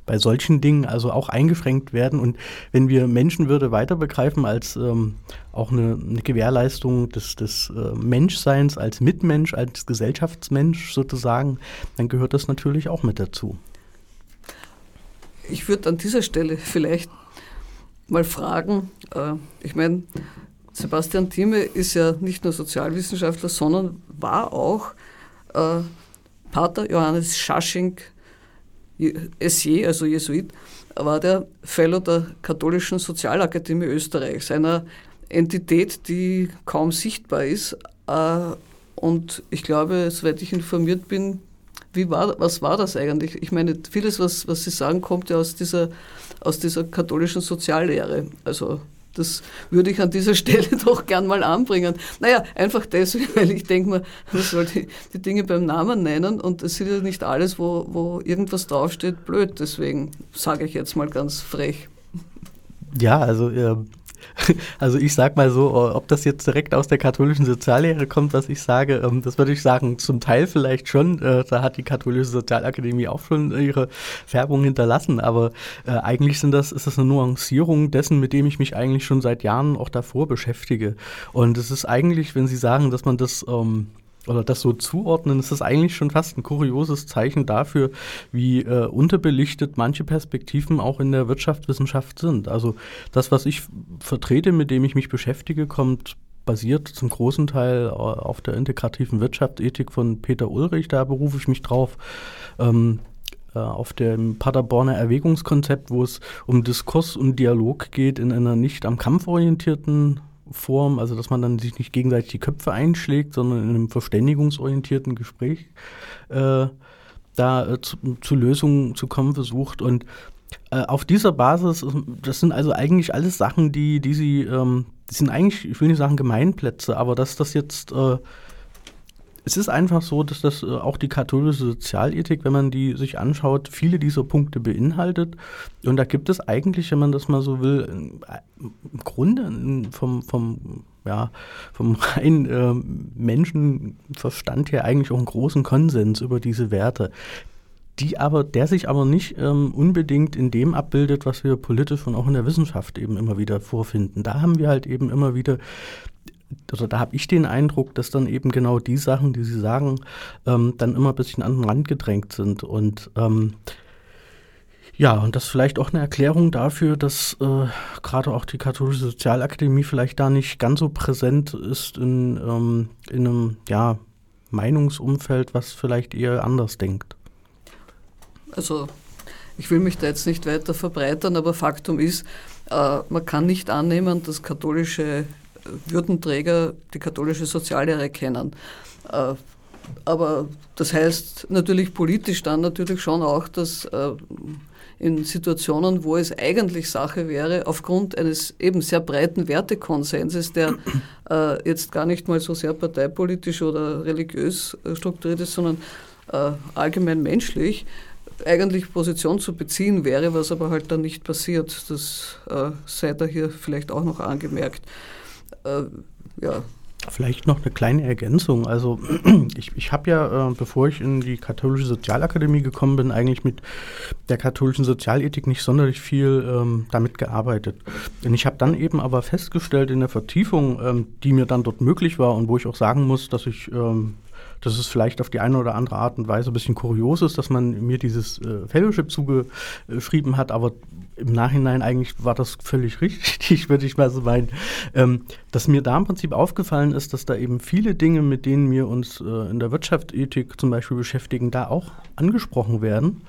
bei solchen Dingen also auch eingeschränkt werden. Und wenn wir Menschenwürde weiter begreifen als ähm, auch eine, eine, Gewährleistung des, des äh, Menschseins als Mitmensch, als Gesellschaftsmensch sozusagen, dann gehört das natürlich auch mit dazu. Ich würde an dieser Stelle vielleicht mal fragen, äh, ich meine, Sebastian Thieme ist ja nicht nur Sozialwissenschaftler, sondern war auch äh, Pater Johannes Schasching, Essier, also Jesuit, war der Fellow der Katholischen Sozialakademie Österreichs, einer Entität, die kaum sichtbar ist. Äh, und ich glaube, soweit ich informiert bin, wie war, was war das eigentlich? Ich meine, vieles, was, was Sie sagen, kommt ja aus dieser, aus dieser katholischen Soziallehre. Also das würde ich an dieser [LAUGHS] Stelle doch gern mal anbringen. Naja, einfach deswegen, weil ich denke mir, man soll die, die, Dinge beim Namen nennen und es ist ja nicht alles, wo, wo irgendwas draufsteht, blöd. Deswegen sage ich jetzt mal ganz frech. Ja, also äh, [LAUGHS] Also ich sag mal so, ob das jetzt direkt aus der katholischen Soziallehre kommt, was ich sage, ähm, das würde ich sagen, zum Teil vielleicht schon. Äh, da hat die katholische Sozialakademie auch schon ihre Färbung hinterlassen, aber äh, eigentlich sind das, ist das eine Nuancierung dessen, mit dem ich mich eigentlich schon seit Jahren auch davor beschäftige. Und es ist eigentlich, wenn Sie sagen, dass man das ähm, oder das so zuordnen, ist das eigentlich schon fast ein kurioses Zeichen dafür, wie äh, unterbelichtet manche Perspektiven auch in der Wirtschaftswissenschaft sind. Also das, was ich vertrete, mit dem ich mich beschäftige, kommt basiert zum großen Teil äh, auf der integrativen Wirtschaftsethik von Peter Ulrich, da berufe ich mich drauf. Ähm, äh, auf dem Paderborner Erwägungskonzept, wo es um Diskurs und Dialog geht in einer nicht am Kampf orientierten Form, also dass man dann sich nicht gegenseitig die Köpfe einschlägt, sondern in einem verständigungsorientierten Gespräch äh, da äh, zu, zu, Lösungen zu kommen versucht. Und äh, auf dieser Basis, das sind also eigentlich alles Sachen, die, die sie, ähm, die sind eigentlich, ich will nicht sagen Gemeinplätze, aber dass das jetzt, äh, es ist einfach so, dass das äh, auch die katholische Sozialethik, wenn man die sich anschaut, viele dieser Punkte beinhaltet. Und da gibt es eigentlich, wenn man das mal so will, im Grunde vom, vom, ja, vom rein äh, Menschenverstand her eigentlich auch einen großen Konsens über diese Werte die aber, der sich aber nicht ähm, unbedingt in dem abbildet, was wir politisch und auch in der Wissenschaft eben immer wieder vorfinden. Da haben wir halt eben immer wieder also da habe ich den Eindruck, dass dann eben genau die Sachen, die Sie sagen, ähm, dann immer ein bisschen an den Rand gedrängt sind. Und ähm, ja, und das ist vielleicht auch eine Erklärung dafür, dass äh, gerade auch die katholische Sozialakademie vielleicht da nicht ganz so präsent ist in, ähm, in einem ja, Meinungsumfeld, was vielleicht eher anders denkt. Also ich will mich da jetzt nicht weiter verbreitern, aber Faktum ist, äh, man kann nicht annehmen, dass katholische Würdenträger die katholische Soziallehre kennen. Äh, aber das heißt natürlich politisch dann natürlich schon auch, dass äh, in Situationen, wo es eigentlich Sache wäre, aufgrund eines eben sehr breiten Wertekonsenses, der jetzt gar nicht mal so sehr parteipolitisch oder religiös strukturiert ist, sondern allgemein menschlich, eigentlich Position zu beziehen wäre, was aber halt dann nicht passiert. Das äh, sei da hier vielleicht auch noch angemerkt. Äh, ja. Vielleicht noch eine kleine Ergänzung. Also [CLEARS THROAT] ich, ich habe ja, äh, bevor ich in die katholische Sozialakademie gekommen bin, eigentlich mit der katholischen Sozialethik nicht sonderlich viel ähm, damit gearbeitet. Und ich habe dann eben aber festgestellt in der Vertiefung, ähm, die mir dann dort möglich war und wo ich auch sagen muss, dass ich ähm, dass es vielleicht auf die eine oder andere Art und Weise ein bisschen kurios ist, dass man mir dieses äh, Fellowship zugeschrieben hat, aber im Nachhinein eigentlich war das völlig [LAUGHS] richtig, würde ich mal so meinen. Ähm, dass mir da im Prinzip aufgefallen ist, dass da eben viele Dinge, mit denen wir uns äh, in der Wirtschaftsethik zum Beispiel beschäftigen, da auch angesprochen werden.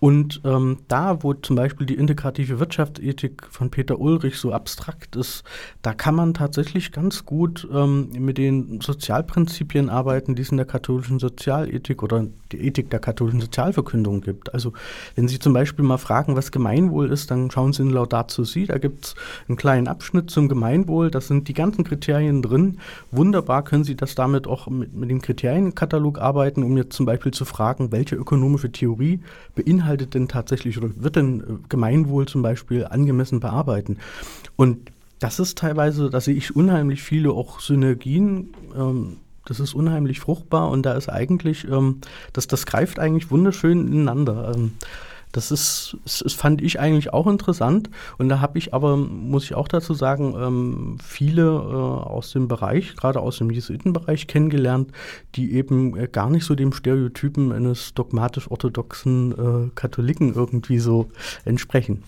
Und ähm, da, wo zum Beispiel die integrative Wirtschaftsethik von Peter Ulrich so abstrakt ist, da kann man tatsächlich ganz gut ähm, mit den Sozialprinzipien arbeiten, die es in der katholischen Sozialethik oder die Ethik der katholischen Sozialverkündung gibt. Also wenn Sie zum Beispiel mal fragen, was Gemeinwohl ist, dann schauen Sie in Laudato Si, da gibt es einen kleinen Abschnitt zum Gemeinwohl, da sind die ganzen Kriterien drin. Wunderbar können Sie das damit auch mit, mit dem Kriterienkatalog arbeiten, um jetzt zum Beispiel zu fragen, welche ökonomische Theorie beinhaltet beinhaltet denn tatsächlich oder wird denn äh, Gemeinwohl zum Beispiel angemessen bearbeiten? Und das ist teilweise, da sehe ich unheimlich viele auch Synergien. Ähm, das ist unheimlich fruchtbar und da ist eigentlich, ähm, das, das greift eigentlich wunderschön ineinander. Ähm, das ist, das fand ich eigentlich auch interessant. Und da habe ich aber, muss ich auch dazu sagen, ähm, viele äh, aus dem Bereich, gerade aus dem Jesuitenbereich kennengelernt, die eben äh, gar nicht so dem Stereotypen eines dogmatisch-orthodoxen äh, Katholiken irgendwie so entsprechen.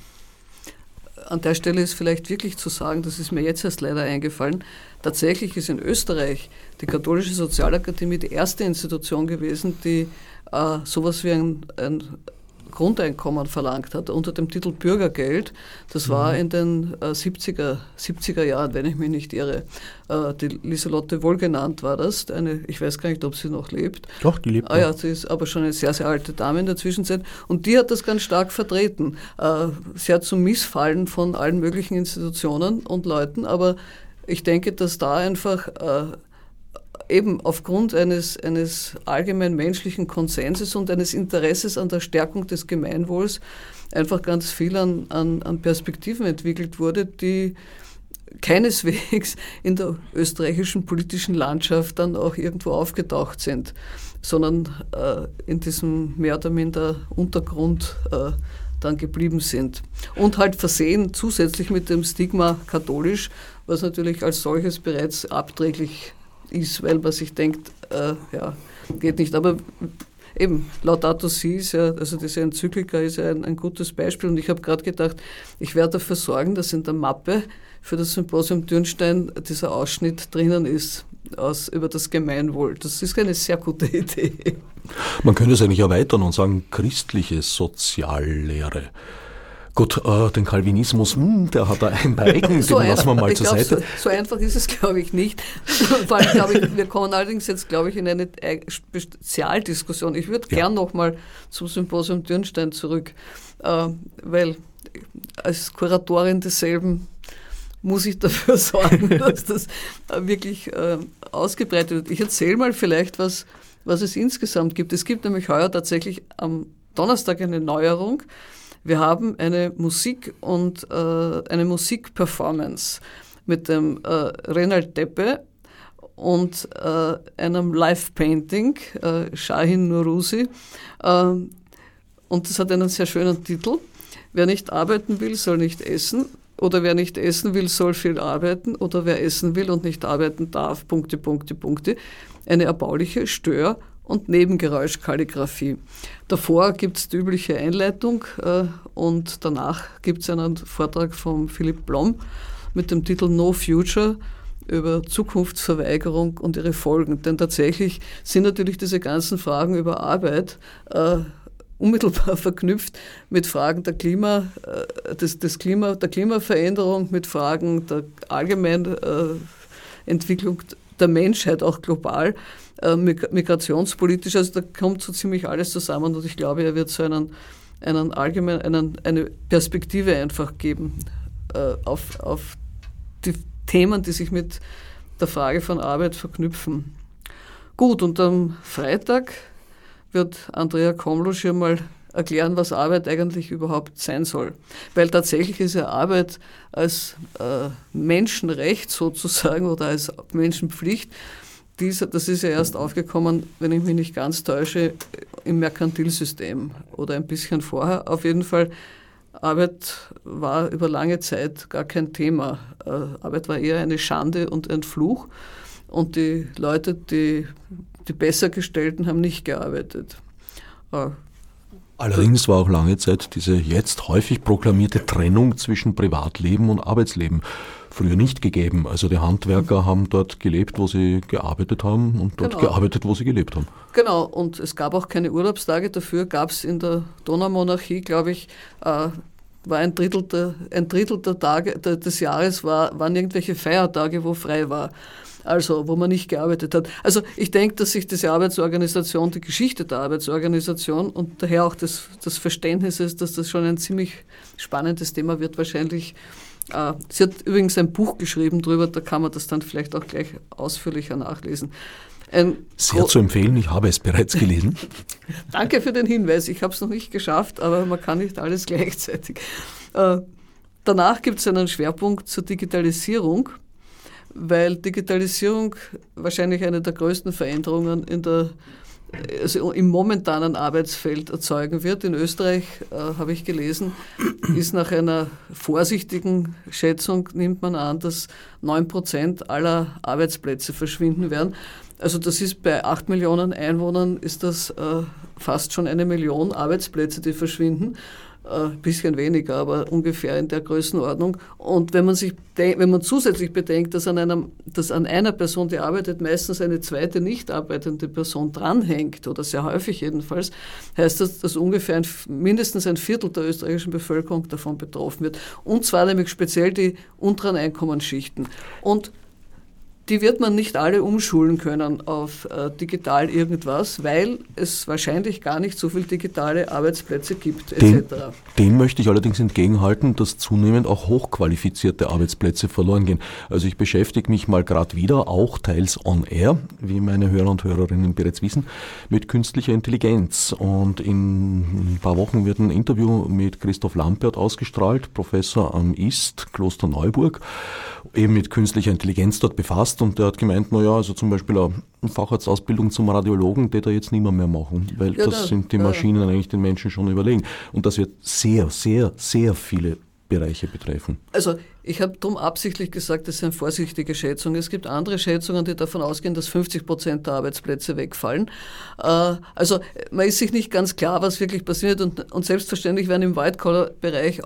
An der Stelle ist vielleicht wirklich zu sagen, das ist mir jetzt erst leider eingefallen, tatsächlich ist in Österreich die Katholische Sozialakademie die erste Institution gewesen, die äh, sowas wie ein, ein Grundeinkommen verlangt hat unter dem Titel Bürgergeld. Das war mhm. in den äh, 70er, 70er Jahren, wenn ich mich nicht irre. Äh, die Lieselotte Wohlgenannt war das. Eine, ich weiß gar nicht, ob sie noch lebt. Doch, die lebt. Ah, ja, sie ist aber schon eine sehr, sehr alte Dame in der Zwischenzeit. Und die hat das ganz stark vertreten. Äh, sehr zum Missfallen von allen möglichen Institutionen und Leuten. Aber ich denke, dass da einfach äh, eben aufgrund eines, eines allgemein menschlichen Konsenses und eines Interesses an der Stärkung des Gemeinwohls einfach ganz viel an, an, an Perspektiven entwickelt wurde, die keineswegs in der österreichischen politischen Landschaft dann auch irgendwo aufgetaucht sind, sondern äh, in diesem mehr oder minder Untergrund äh, dann geblieben sind. Und halt versehen zusätzlich mit dem Stigma katholisch, was natürlich als solches bereits abträglich ist, weil man sich denkt, äh, ja, geht nicht. Aber eben, Laudato Si ist ja, also diese Enzyklika ist ja ein, ein gutes Beispiel und ich habe gerade gedacht, ich werde dafür sorgen, dass in der Mappe für das Symposium Dürnstein dieser Ausschnitt drinnen ist aus, über das Gemeinwohl. Das ist eine sehr gute [LAUGHS] Idee. Man könnte es eigentlich erweitern und sagen, christliche Soziallehre. Gut, äh, den Calvinismus, mh, hm, der hat da ein paar [LAUGHS] Ecken, so den lassen wir mal zur glaub, Seite. So, so, einfach ist es, glaube ich, nicht. [LAUGHS] Vor allem, glaube ich, wir kommen allerdings jetzt, glaube ich, in eine Spezialdiskussion. Ich würde ja. gern nochmal zum Symposium Dürnstein zurück, äh, weil als Kuratorin desselben muss ich dafür [LAUGHS] sorgen, dass das wirklich äh, ausgebreitet wird. Ich erzähle mal vielleicht, was, was es insgesamt gibt. Es gibt nämlich heuer tatsächlich am Donnerstag eine Neuerung. Wir haben eine Musik und äh, eine Musikperformance mit dem äh, Renald Deppe und äh, einem Live-Painting, äh, Shahin Nurusi. Äh, und das hat einen sehr schönen Titel. Wer nicht arbeiten will, soll nicht essen. Oder wer nicht essen will, soll viel arbeiten. Oder wer essen will und nicht arbeiten darf, Punkte, Punkte, Punkte. Eine erbauliche Stör- und Nebengeräuschkalligraphie. Davor gibt es die übliche Einleitung äh, und danach gibt es einen Vortrag von Philipp Blom mit dem Titel No Future über Zukunftsverweigerung und ihre Folgen. Denn tatsächlich sind natürlich diese ganzen Fragen über Arbeit äh, unmittelbar [LAUGHS] verknüpft mit Fragen der, Klima, äh, des, des Klima, der Klimaveränderung, mit Fragen der allgemeinen äh, Entwicklung der Menschheit, auch global, äh, migrationspolitisch. Also da kommt so ziemlich alles zusammen und ich glaube, er wird so einen, einen allgemein, einen, eine Perspektive einfach geben auf, auf die Themen, die sich mit der Frage von Arbeit verknüpfen. Gut, und am Freitag wird Andrea Komlusch hier mal erklären, was Arbeit eigentlich überhaupt sein soll. Weil tatsächlich ist ja Arbeit als äh, Menschenrecht sozusagen oder als Menschenpflicht, dieser, das ist ja erst aufgekommen, wenn ich mich nicht ganz täusche, im Merkantilsystem oder ein bisschen vorher. Auf jeden Fall, Arbeit war über lange Zeit gar kein Thema. Äh, Arbeit war eher eine Schande und ein Fluch. Und die Leute, die die Bessergestellten haben nicht gearbeitet. Äh, Allerdings war auch lange Zeit diese jetzt häufig proklamierte Trennung zwischen Privatleben und Arbeitsleben früher nicht gegeben. Also die Handwerker haben dort gelebt, wo sie gearbeitet haben und dort genau. gearbeitet, wo sie gelebt haben. Genau, und es gab auch keine Urlaubstage. Dafür gab es in der Donaumonarchie, glaube ich, äh, war ein Drittel, der, ein Drittel der Tage des Jahres war, waren irgendwelche Feiertage, wo frei war also wo man nicht gearbeitet hat. Also ich denke, dass sich diese Arbeitsorganisation, die Geschichte der Arbeitsorganisation und daher auch das, das Verständnis ist, dass das schon ein ziemlich spannendes Thema wird, wahrscheinlich. Äh, sie hat übrigens ein Buch geschrieben darüber, da kann man das dann vielleicht auch gleich ausführlicher nachlesen. Ein Sehr zu empfehlen, ich habe es bereits gelesen. [LAUGHS] Danke für den Hinweis, ich habe es noch nicht geschafft, aber man kann nicht alles [LAUGHS] gleichzeitig. Äh, danach gibt es einen Schwerpunkt zur Digitalisierung weil Digitalisierung wahrscheinlich eine der größten Veränderungen in der, also im momentanen Arbeitsfeld erzeugen wird. In Österreich, äh, habe ich gelesen, ist nach einer vorsichtigen Schätzung, nimmt man an, dass 9 Prozent aller Arbeitsplätze verschwinden werden. Also das ist bei 8 Millionen Einwohnern ist das äh, fast schon eine Million Arbeitsplätze, die verschwinden ein bisschen weniger, aber ungefähr in der Größenordnung. Und wenn man sich, wenn man zusätzlich bedenkt, dass an, einem, dass an einer Person, die arbeitet, meistens eine zweite nicht arbeitende Person dranhängt, oder sehr häufig jedenfalls, heißt das, dass ungefähr ein, mindestens ein Viertel der österreichischen Bevölkerung davon betroffen wird. Und zwar nämlich speziell die unteren Einkommensschichten. Und die wird man nicht alle umschulen können auf äh, digital irgendwas, weil es wahrscheinlich gar nicht so viele digitale Arbeitsplätze gibt, etc. Dem, dem möchte ich allerdings entgegenhalten, dass zunehmend auch hochqualifizierte Arbeitsplätze verloren gehen. Also ich beschäftige mich mal gerade wieder, auch teils on air, wie meine Hörer und Hörerinnen bereits wissen, mit künstlicher Intelligenz. Und in ein paar Wochen wird ein Interview mit Christoph Lampert ausgestrahlt, Professor am IST, Kloster Neuburg, eben mit künstlicher Intelligenz dort befasst und der hat gemeint, naja, also zum Beispiel eine Facharztausbildung zum Radiologen, der da jetzt niemand mehr machen, weil ja, das sind die Maschinen ja. eigentlich den Menschen schon überlegen. Und das wird sehr, sehr, sehr viele Bereiche betreffen. Also ich habe darum absichtlich gesagt, das sind vorsichtige Schätzungen. Es gibt andere Schätzungen, die davon ausgehen, dass 50 Prozent der Arbeitsplätze wegfallen. Äh, also man ist sich nicht ganz klar, was wirklich passiert und, und selbstverständlich werden im White-Collar-Bereich, äh,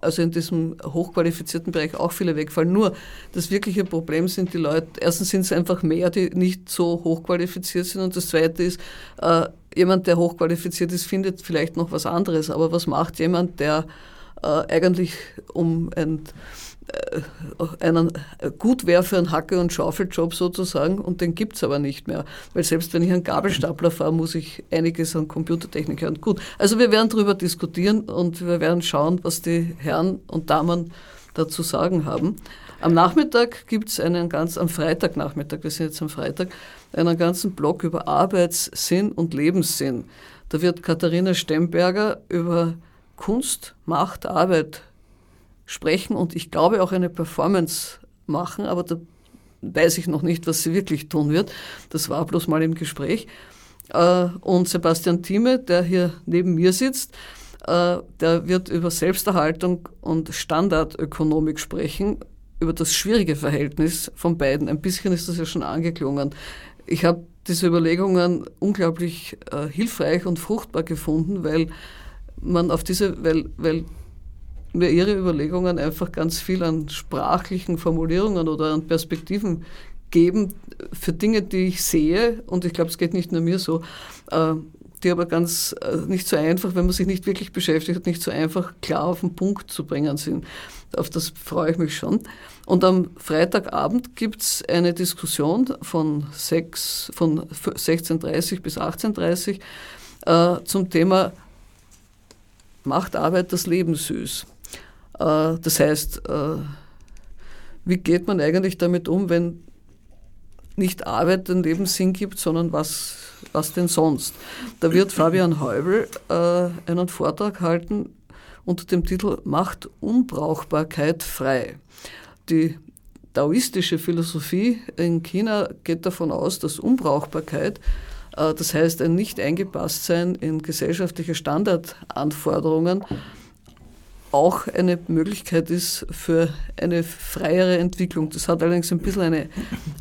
also in diesem hochqualifizierten Bereich auch viele wegfallen. Nur das wirkliche Problem sind die Leute, erstens sind es einfach mehr, die nicht so hochqualifiziert sind und das zweite ist, äh, jemand, der hochqualifiziert ist, findet vielleicht noch was anderes. Aber was macht jemand, der eigentlich um ein äh, einen gut wäre Hacke- und Schaufeljob sozusagen und den gibt es aber nicht mehr. Weil selbst wenn ich einen Gabelstapler fahre, muss ich einiges an Computertechnik hören. Gut, also wir werden darüber diskutieren und wir werden schauen, was die Herren und Damen dazu sagen haben. Am Nachmittag gibt es einen ganz, am Freitagnachmittag, wir sind jetzt am Freitag, einen ganzen Blog über Arbeitssinn und Lebenssinn. Da wird Katharina Stemberger über Kunst, Macht, Arbeit sprechen und ich glaube auch eine Performance machen, aber da weiß ich noch nicht, was sie wirklich tun wird. Das war bloß mal im Gespräch. Äh, und Sebastian Thieme, der hier neben mir sitzt, äh, der wird über Selbsterhaltung und Standardökonomik sprechen, über das schwierige Verhältnis von beiden. Ein bisschen ist das ja schon angeklungen. Ich habe diese Überlegungen unglaublich äh, hilfreich und fruchtbar gefunden, weil man auf diese, weil, weil mir ihre Überlegungen einfach ganz viel an sprachlichen Formulierungen oder an Perspektiven geben für Dinge, die ich sehe. Und ich glaube, es geht nicht nur mir so. Äh, die aber ganz äh, nicht so einfach, wenn man sich nicht wirklich beschäftigt hat, nicht so einfach klar auf den Punkt zu bringen sind. Auf das freue ich mich schon. Und am Freitagabend gibt es eine Diskussion von, 6, von 16.30 bis 18.30 äh, zum Thema Macht Arbeit das Leben süß? Äh, das heißt, äh, wie geht man eigentlich damit um, wenn nicht Arbeit den Lebenssinn gibt, sondern was, was denn sonst? Da wird Fabian Heubel äh, einen Vortrag halten unter dem Titel Macht Unbrauchbarkeit frei. Die taoistische Philosophie in China geht davon aus, dass Unbrauchbarkeit, das heißt ein nicht eingepasst sein in gesellschaftliche Standardanforderungen, auch eine Möglichkeit ist für eine freiere Entwicklung. Das hat allerdings ein bisschen eine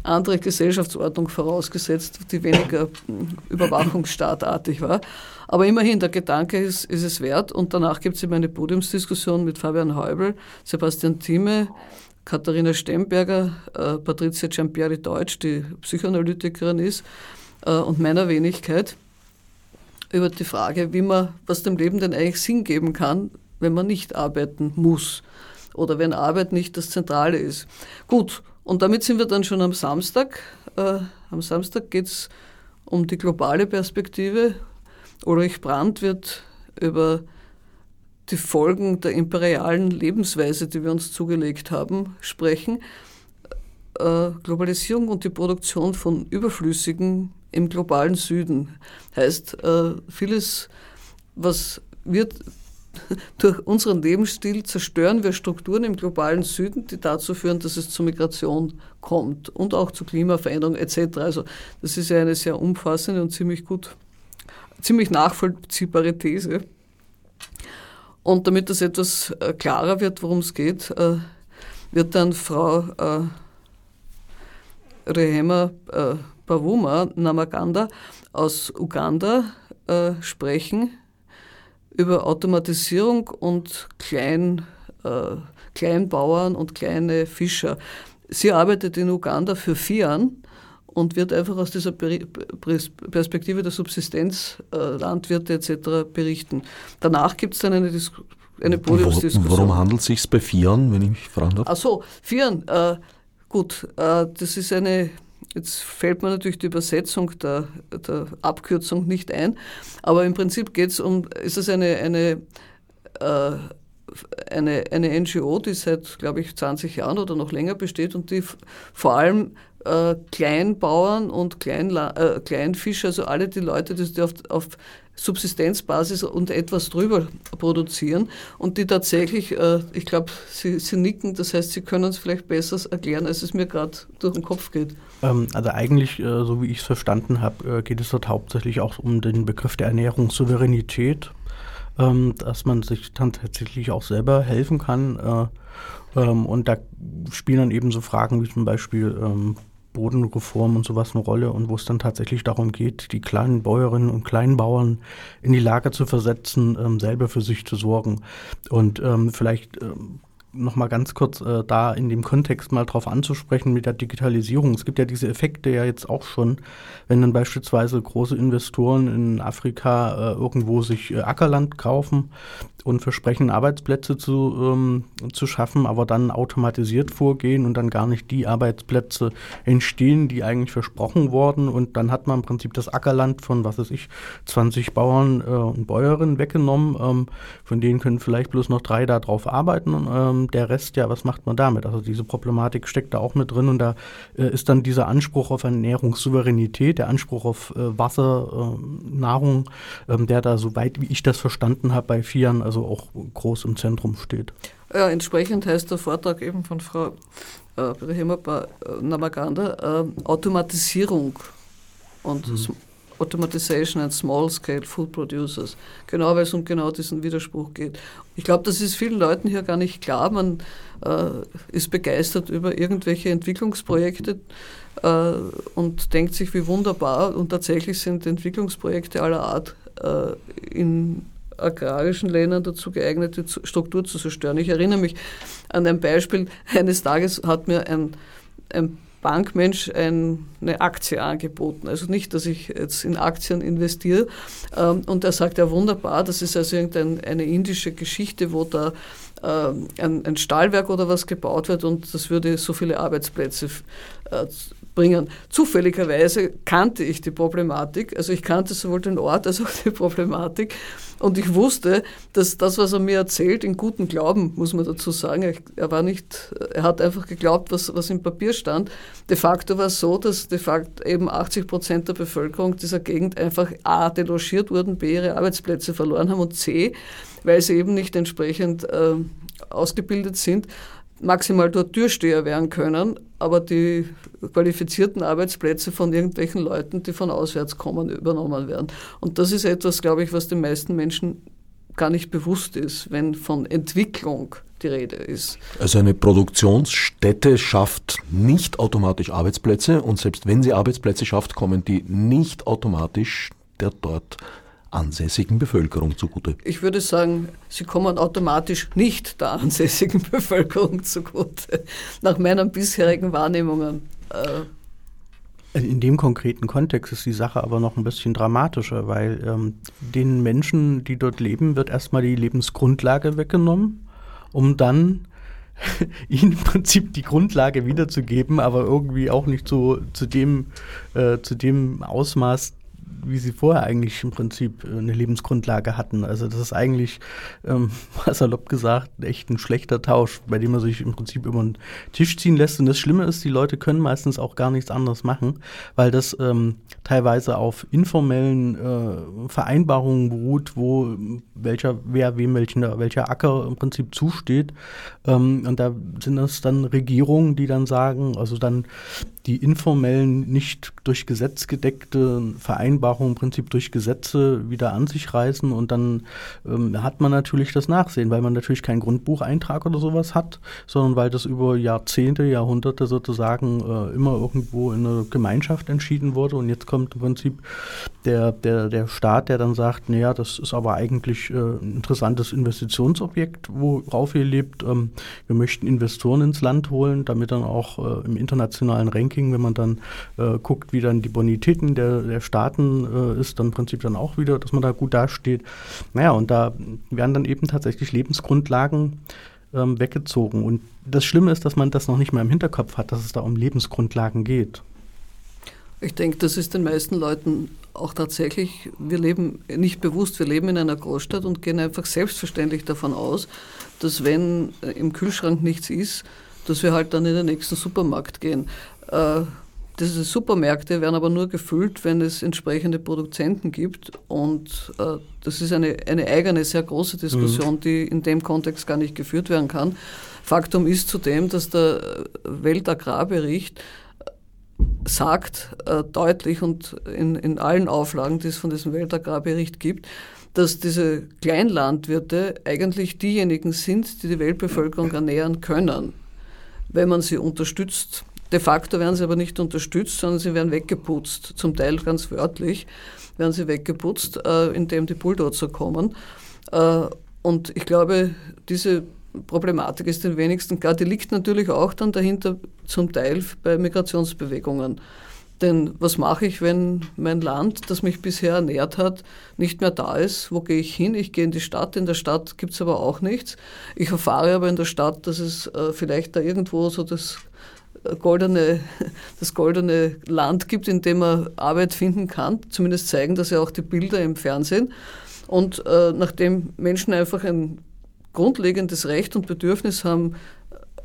andere Gesellschaftsordnung vorausgesetzt, die weniger hm, überwachungsstaatartig war. Aber immerhin, der Gedanke ist, ist es wert. Und danach gibt es eben eine Podiumsdiskussion mit Fabian Heubel, Sebastian Thieme, Katharina Stemberger, äh, Patricia Giampieri Deutsch, die Psychoanalytikerin ist, äh, und meiner Wenigkeit über die Frage, wie man, was dem Leben denn eigentlich Sinn geben kann, wenn man nicht arbeiten muss oder wenn Arbeit nicht das Zentrale ist. Gut, und damit sind wir dann schon am Samstag. Äh, am Samstag geht es um die globale Perspektive. Ulrich Brandt wird über die Folgen der imperialen Lebensweise, die wir uns zugelegt haben, sprechen. Äh, Globalisierung und die Produktion von Überflüssigen im globalen Süden heißt, äh, vieles, was wird [LAUGHS] durch unseren Lebensstil zerstören wir Strukturen im globalen Süden, die dazu führen, dass es zu Migration kommt und auch zu Klimaveränderung etc. Also das ist ja eine sehr umfassende und ziemlich gut, ziemlich nachvollziehbare These. Und damit das etwas äh, klarer wird, worum es geht, wird dann Frau äh, Rehema Pavuma Namaganda aus Uganda sprechen über Automatisierung und Klein, äh, Kleinbauern und kleine Fischer. Sie arbeitet in Uganda für FIAN und wird einfach aus dieser Perspektive der Subsistenzlandwirte äh, etc. berichten. Danach gibt es dann eine, Dis eine Podiumsdiskussion. Worum handelt es sich bei FIAN, wenn ich mich fragen darf? Ach so, FIAN, äh, gut, äh, das ist eine Jetzt fällt mir natürlich die Übersetzung der, der Abkürzung nicht ein, aber im Prinzip geht es um, ist es eine, eine, äh, eine, eine NGO, die seit, glaube ich, 20 Jahren oder noch länger besteht und die vor allem äh, Kleinbauern und Kleinla äh, Kleinfischer, also alle die Leute, die auf, auf Subsistenzbasis und etwas drüber produzieren und die tatsächlich, äh, ich glaube, sie, sie nicken, das heißt, sie können es vielleicht besser erklären, als es mir gerade durch den Kopf geht. Ähm, also eigentlich, äh, so wie ich es verstanden habe, äh, geht es dort hauptsächlich auch um den Begriff der Ernährungssouveränität, ähm, dass man sich dann tatsächlich auch selber helfen kann. Ähm, und da spielen dann eben so Fragen wie zum Beispiel Bodenreform und sowas eine Rolle und wo es dann tatsächlich darum geht, die kleinen Bäuerinnen und Kleinbauern in die Lage zu versetzen, ähm, selber für sich zu sorgen. Und ähm, vielleicht ähm, noch mal ganz kurz äh, da in dem Kontext mal drauf anzusprechen mit der Digitalisierung. Es gibt ja diese Effekte ja jetzt auch schon, wenn dann beispielsweise große Investoren in Afrika äh, irgendwo sich äh, Ackerland kaufen und versprechen, Arbeitsplätze zu, ähm, zu schaffen, aber dann automatisiert vorgehen und dann gar nicht die Arbeitsplätze entstehen, die eigentlich versprochen wurden. Und dann hat man im Prinzip das Ackerland von, was weiß ich, 20 Bauern äh, und Bäuerinnen weggenommen. Ähm, von denen können vielleicht bloß noch drei da drauf arbeiten. Ähm, der Rest, ja, was macht man damit? Also diese Problematik steckt da auch mit drin und da äh, ist dann dieser Anspruch auf Ernährungssouveränität, der Anspruch auf äh, Wasser, äh, Nahrung, ähm, der da, soweit wie ich das verstanden habe, bei Vieren also auch groß im Zentrum steht. Ja, entsprechend heißt der Vortrag eben von Frau äh, Namaganda äh, Automatisierung und mhm. Automatization and Small Scale Food Producers. Genau, weil es um genau diesen Widerspruch geht. Ich glaube, das ist vielen Leuten hier gar nicht klar. Man äh, ist begeistert über irgendwelche Entwicklungsprojekte äh, und denkt sich, wie wunderbar. Und tatsächlich sind Entwicklungsprojekte aller Art äh, in agrarischen Ländern dazu geeignet, die Struktur zu zerstören. Ich erinnere mich an ein Beispiel. Eines Tages hat mir ein, ein Bankmensch eine Aktie angeboten. Also nicht, dass ich jetzt in Aktien investiere. Ähm, und er sagt, ja wunderbar, das ist also irgendeine indische Geschichte, wo da ähm, ein, Stahlwerk oder was gebaut wird und das würde so viele Arbeitsplätze äh, bringen. Zufälligerweise kannte ich die Problematik, also ich kannte sowohl den Ort als auch die Problematik und ich wusste, dass das, was er mir erzählt, in gutem Glauben, muss man dazu sagen, er war nicht, er hat einfach geglaubt, was, was im Papier stand. De facto war es so, dass de facto eben 80 Prozent der Bevölkerung dieser Gegend einfach A, delogiert wurden, B, ihre Arbeitsplätze verloren haben und C, weil sie eben nicht entsprechend äh, ausgebildet sind, maximal dort Türsteher werden können, aber die qualifizierten Arbeitsplätze von irgendwelchen Leuten, die von auswärts kommen, übernommen werden. Und das ist etwas, glaube ich, was den meisten Menschen gar nicht bewusst ist, wenn von Entwicklung die Rede ist. Also eine Produktionsstätte schafft nicht automatisch Arbeitsplätze und selbst wenn sie Arbeitsplätze schafft, kommen die nicht automatisch der dort ansässigen Bevölkerung zugute? Ich würde sagen, sie kommen automatisch nicht der ansässigen [LAUGHS] Bevölkerung zugute, nach meinen bisherigen Wahrnehmungen. Äh, in dem konkreten Kontext ist die Sache aber noch ein bisschen dramatischer, weil ähm, den Menschen, die dort leben, wird erstmal die Lebensgrundlage weggenommen, um dann [LAUGHS] ihnen im Prinzip die Grundlage wiederzugeben, aber irgendwie auch nicht so zu dem, äh, zu dem Ausmaß, wie sie vorher eigentlich im Prinzip eine Lebensgrundlage hatten. Also das ist eigentlich, ähm, [LAUGHS] salopp gesagt, echt ein schlechter Tausch, bei dem man sich im Prinzip über den Tisch ziehen lässt. Und das Schlimme ist, die Leute können meistens auch gar nichts anderes machen, weil das ähm, teilweise auf informellen äh, Vereinbarungen beruht, wo welcher, wer wem welchen, welcher Acker im Prinzip zusteht. Ähm, und da sind das dann Regierungen, die dann sagen, also dann die informellen, nicht durch Gesetz gedeckte Vereinbarungen im Prinzip durch Gesetze wieder an sich reißen und dann ähm, hat man natürlich das Nachsehen, weil man natürlich keinen Grundbucheintrag oder sowas hat, sondern weil das über Jahrzehnte, Jahrhunderte sozusagen äh, immer irgendwo in einer Gemeinschaft entschieden wurde und jetzt kommt im Prinzip der, der, der Staat, der dann sagt, naja, das ist aber eigentlich äh, ein interessantes Investitionsobjekt, worauf ihr lebt. Ähm, wir möchten Investoren ins Land holen, damit dann auch äh, im internationalen Ranking Ranking, wenn man dann äh, guckt, wie dann die Bonitäten der, der Staaten äh, ist, dann im Prinzip dann auch wieder, dass man da gut dasteht. Naja, und da werden dann eben tatsächlich Lebensgrundlagen ähm, weggezogen. Und das Schlimme ist, dass man das noch nicht mal im Hinterkopf hat, dass es da um Lebensgrundlagen geht. Ich denke, das ist den meisten Leuten auch tatsächlich, wir leben nicht bewusst, wir leben in einer Großstadt und gehen einfach selbstverständlich davon aus, dass wenn äh, im Kühlschrank nichts ist, dass wir halt dann in den nächsten Supermarkt gehen. Äh, diese Supermärkte werden aber nur gefüllt, wenn es entsprechende Produzenten gibt. Und äh, das ist eine, eine eigene, sehr große Diskussion, mhm. die in dem Kontext gar nicht geführt werden kann. Faktum ist zudem, dass der Weltagrarbericht sagt äh, deutlich und in, in allen Auflagen, die es von diesem Weltagrarbericht gibt, dass diese Kleinlandwirte eigentlich diejenigen sind, die die Weltbevölkerung ernähren können, wenn man sie unterstützt De facto werden sie aber nicht unterstützt, sondern sie werden weggeputzt, zum Teil ganz wörtlich werden sie weggeputzt, äh, indem die Bulldozer kommen. Äh, und ich glaube, diese Problematik ist den wenigsten klar. Die liegt natürlich auch dann dahinter zum Teil bei Migrationsbewegungen. Denn was mache ich, wenn mein Land, das mich bisher ernährt hat, nicht mehr da ist? Wo gehe ich hin? Ich gehe in die Stadt. In der Stadt gibt es aber auch nichts. Ich erfahre aber in der Stadt, dass es äh, vielleicht da irgendwo so das goldene, das goldene Land gibt, in dem man Arbeit finden kann. Zumindest zeigen das ja auch die Bilder im Fernsehen. Und äh, nachdem Menschen einfach ein grundlegendes Recht und Bedürfnis haben,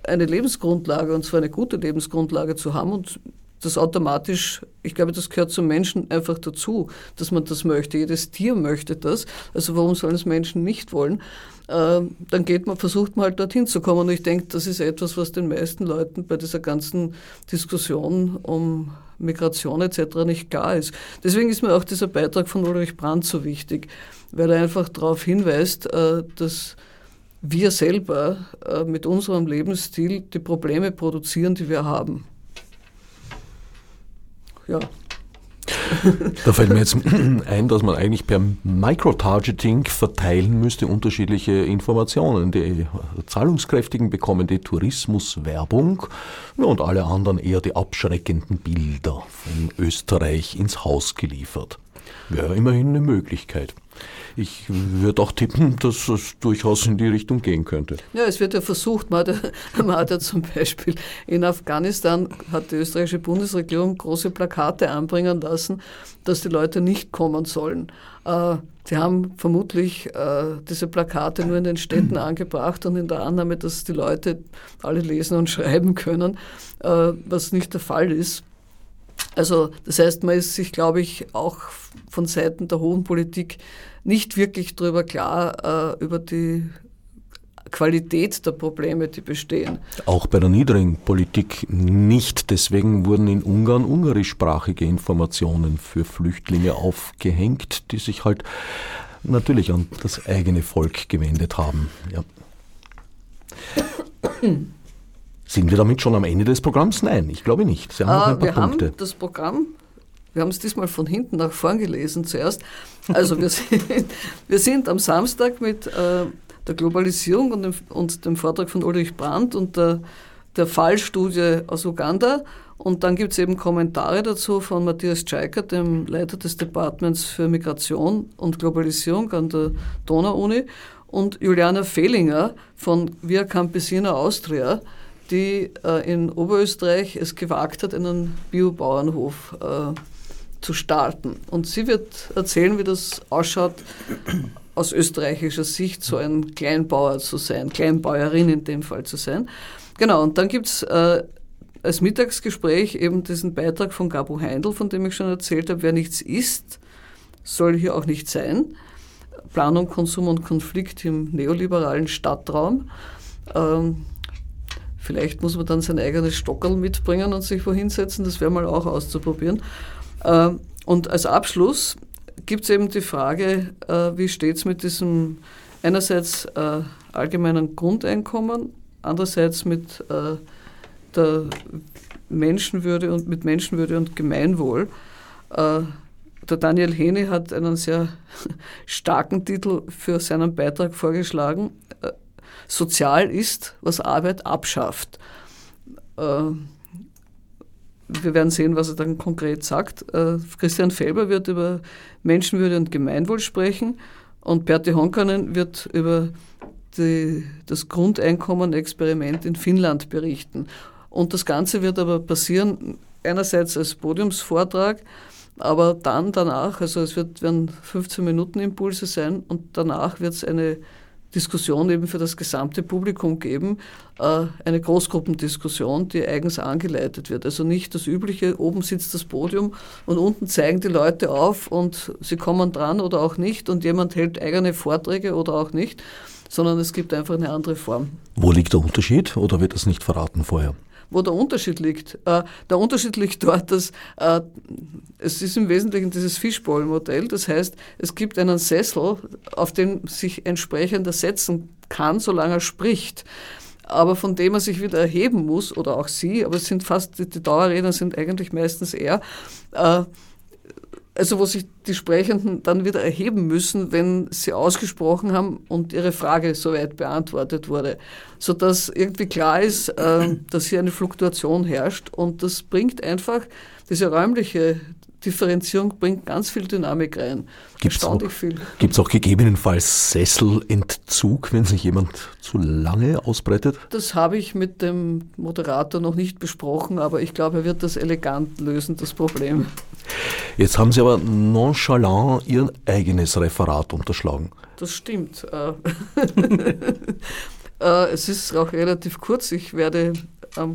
eine Lebensgrundlage, und zwar eine gute Lebensgrundlage zu haben und das automatisch, ich glaube, das gehört zum Menschen einfach dazu, dass man das möchte. Jedes Tier möchte das. Also warum sollen es Menschen nicht wollen? Äh, dann geht man, versucht man halt dorthin zu kommen. Und ich denke, das ist etwas, was den meisten Leuten bei dieser ganzen Diskussion um Migration etc. nicht klar ist. Deswegen ist mir auch dieser Beitrag von Ulrich Brandt so wichtig, weil er einfach darauf hinweist, äh, dass wir selber äh, mit unserem Lebensstil die Probleme produzieren, die wir haben ja. [LAUGHS] Da fällt mir jetzt [CLEARS THROAT] ein, dass man eigentlich per Microtargeting verteilen müsste unterschiedliche Informationen. Die Zahlungskräftigen bekommen die Tourismuswerbung und alle anderen eher die abschreckenden Bilder von Österreich ins Haus geliefert. Wäre immerhin eine Möglichkeit. Ich würde auch tippen, dass es durchaus in die Richtung gehen könnte. Ja, es wird ja versucht. Man hat ja, [LAUGHS] man hat ja zum Beispiel in Afghanistan hat die österreichische Bundesregierung große Plakate anbringen lassen, dass die Leute nicht kommen sollen. Äh, sie haben vermutlich äh, diese Plakate nur in den Städten [CLEARS THROAT] angebracht und in der Annahme, dass die Leute alle lesen und [LAUGHS] schreiben können, äh, was nicht der Fall ist. Also das heißt, man ist sich, glaube ich, auch von Seiten der hohen Politik nicht wirklich darüber klar, äh, über die Qualität der Probleme, die bestehen. Auch bei der niedrigen Politik nicht. Deswegen wurden in Ungarn ungarischsprachige Informationen für Flüchtlinge aufgehängt, die sich halt natürlich an das eigene Volk gewendet haben. Ja. Sind wir damit schon am Ende des Programms? Nein, ich glaube nicht. Sie haben noch ah, ein paar wir Punkte. haben das Programm wir haben es diesmal von hinten nach vorn gelesen zuerst. Also wir [LAUGHS] sind, wir sind am Samstag mit äh, der Globalisierung und dem, und dem, Vortrag von Ulrich Brandt und der, der Fallstudie aus Uganda. Und dann gibt es eben Kommentare dazu von Matthias Tscheiker, dem Leiter des Departments für Migration und Globalisierung an der Donau-Uni, und Juliana Fehlinger von Via Campesina Austria, die äh, in Oberösterreich es gewagt hat, einen Biobauernhof äh, zu starten. Und sie wird erzählen, wie das ausschaut, aus österreichischer Sicht so ein Kleinbauer zu sein, Kleinbäuerin in dem Fall zu sein. Genau, und dann gibt es äh, als Mittagsgespräch eben diesen Beitrag von Gabo Heindl, von dem ich schon erzählt habe, wer nichts isst, soll hier auch nicht sein. Planung, Konsum und Konflikt im neoliberalen Stadtraum. Ähm, vielleicht muss man dann sein eigenes Stockerl mitbringen und sich wohin setzen, das wäre mal auch auszuprobieren. Äh, und als Abschluss gibt es eben die Frage, äh, wie steht es mit diesem einerseits äh, allgemeinen Grundeinkommen, andererseits mit der Menschenwürde und mit Menschenwürde und Gemeinwohl. Der Daniel Hene hat einen sehr [LAUGHS] starken Titel für seinen Beitrag vorgeschlagen. Sozial ist, was Arbeit abschafft wir werden sehen, was er dann konkret sagt. Äh, Christian Felber wird über Menschenwürde und Gemeinwohl sprechen und Berti Honkanen wird über die, das Grundeinkommen-Experiment in Finnland berichten. Und das Ganze wird aber passieren einerseits als Podiumsvortrag, aber dann danach, also es wird, werden 15 Minuten Impulse sein und danach wird es eine Diskussion eben für das gesamte Publikum geben, äh, eine Großgruppendiskussion, die eigens angeleitet wird. Also nicht das übliche, oben sitzt das Podium und unten zeigen die Leute auf und sie kommen dran oder auch nicht und jemand hält eigene Vorträge oder auch nicht, sondern es gibt einfach eine andere Form. Wo liegt der Unterschied oder wird das nicht verraten vorher? Wo der Unterschied liegt. Äh, der Unterschied liegt dort, dass äh, es ist im Wesentlichen dieses Fishbowl-Modell. Das heißt, es gibt einen Sessel, auf den sich entsprechend setzen kann, solange er spricht aber von dem er sich wieder erheben muss, oder auch sie, aber es sind fast, die Dauerredner sind eigentlich meistens er, äh, also wo sich die Sprechenden dann wieder erheben müssen, wenn sie ausgesprochen haben und ihre Frage soweit beantwortet wurde, sodass irgendwie klar ist, äh, dass hier eine Fluktuation herrscht und das bringt einfach diese räumliche Differenzierung bringt ganz viel Dynamik rein. Gibt es auch, gibt's auch gegebenenfalls Sesselentzug, wenn sich jemand zu lange ausbreitet? Das habe ich mit dem Moderator noch nicht besprochen, aber ich glaube, er wird das elegant lösen, das Problem. Jetzt haben Sie aber nonchalant Ihr eigenes Referat unterschlagen. Das stimmt. Äh, [LAUGHS] äh, es ist auch relativ kurz. Ich werde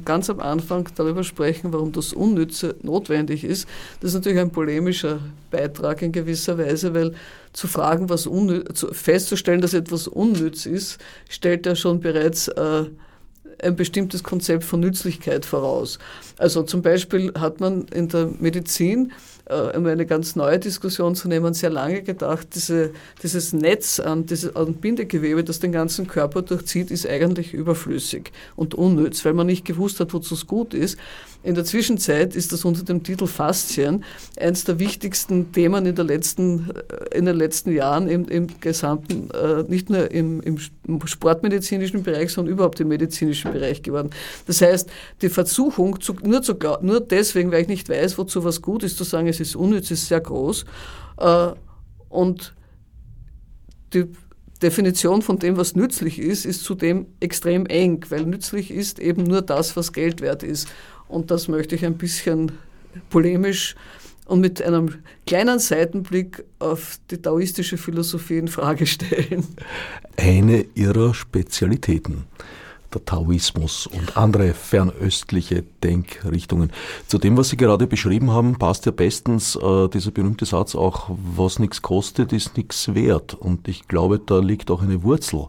ganz am Anfang darüber sprechen, warum das Unnütze notwendig ist. Das ist natürlich ein polemischer Beitrag in gewisser Weise, weil zu fragen, was unnütz, festzustellen, dass etwas unnütz ist, stellt ja schon bereits äh, ein bestimmtes Konzept von Nützlichkeit voraus. Also zum Beispiel hat man in der Medizin äh, um eine ganz neue Diskussion zu nehmen, sehr lange gedacht, diese, dieses Netz an, diese, an Bindegewebe, das den ganzen Körper durchzieht, ist eigentlich überflüssig und unnütz, weil man nicht gewusst hat, wozu es gut ist. In der Zwischenzeit ist das unter dem Titel Faszien eines der wichtigsten Themen in, der letzten, äh, in den letzten Jahren im, im gesamten, äh, nicht nur im, im sportmedizinischen Bereich, sondern überhaupt im medizinischen Bereich geworden. Das heißt, die Versuchung, zu, nur, zu, nur deswegen, weil ich nicht weiß, wozu was gut ist, zu sagen, es ist unnütz, ist sehr groß. Äh, und die Definition von dem, was nützlich ist, ist zudem extrem eng, weil nützlich ist eben nur das, was Geld wert ist. Und das möchte ich ein bisschen polemisch und mit einem kleinen Seitenblick auf die taoistische Philosophie in Frage stellen. Eine ihrer Spezialitäten, der Taoismus und andere fernöstliche Denkrichtungen. Zu dem, was Sie gerade beschrieben haben, passt ja bestens äh, dieser berühmte Satz auch, was nichts kostet, ist nichts wert. Und ich glaube, da liegt auch eine Wurzel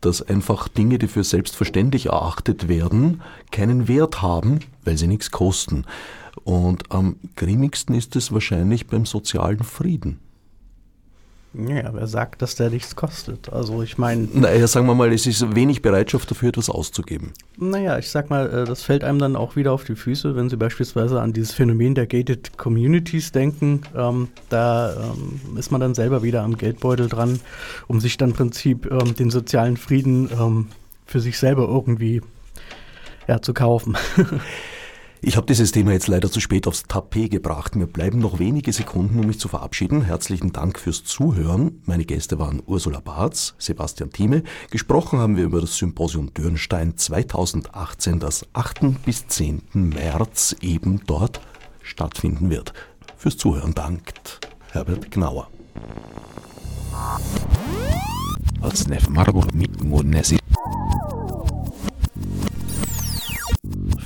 dass einfach Dinge, die für selbstverständlich erachtet werden, keinen Wert haben, weil sie nichts kosten. Und am grimmigsten ist es wahrscheinlich beim sozialen Frieden. Ja, wer sagt, dass der nichts kostet? Also ich meine. Naja, sagen wir mal, es ist wenig Bereitschaft dafür, etwas auszugeben. Naja, ich sag mal, äh, das fällt einem dann auch wieder auf die Füße, wenn Sie beispielsweise an dieses Phänomen der Gated Communities denken. Ähm, da ähm, ist man dann selber wieder am Geldbeutel dran, um sich dann im Prinzip ähm, den sozialen Frieden ähm, für sich selber irgendwie ja, zu kaufen. [LAUGHS] Ich habe dieses Thema jetzt leider zu spät aufs Tapet gebracht. Mir bleiben noch wenige Sekunden, um mich zu verabschieden. Herzlichen Dank fürs Zuhören. Meine Gäste waren Ursula Barz, Sebastian Thieme. Gesprochen haben wir über das Symposium Dürnstein 2018, das 8. bis 10. März eben dort stattfinden wird. Fürs Zuhören dankt Herbert Gnauer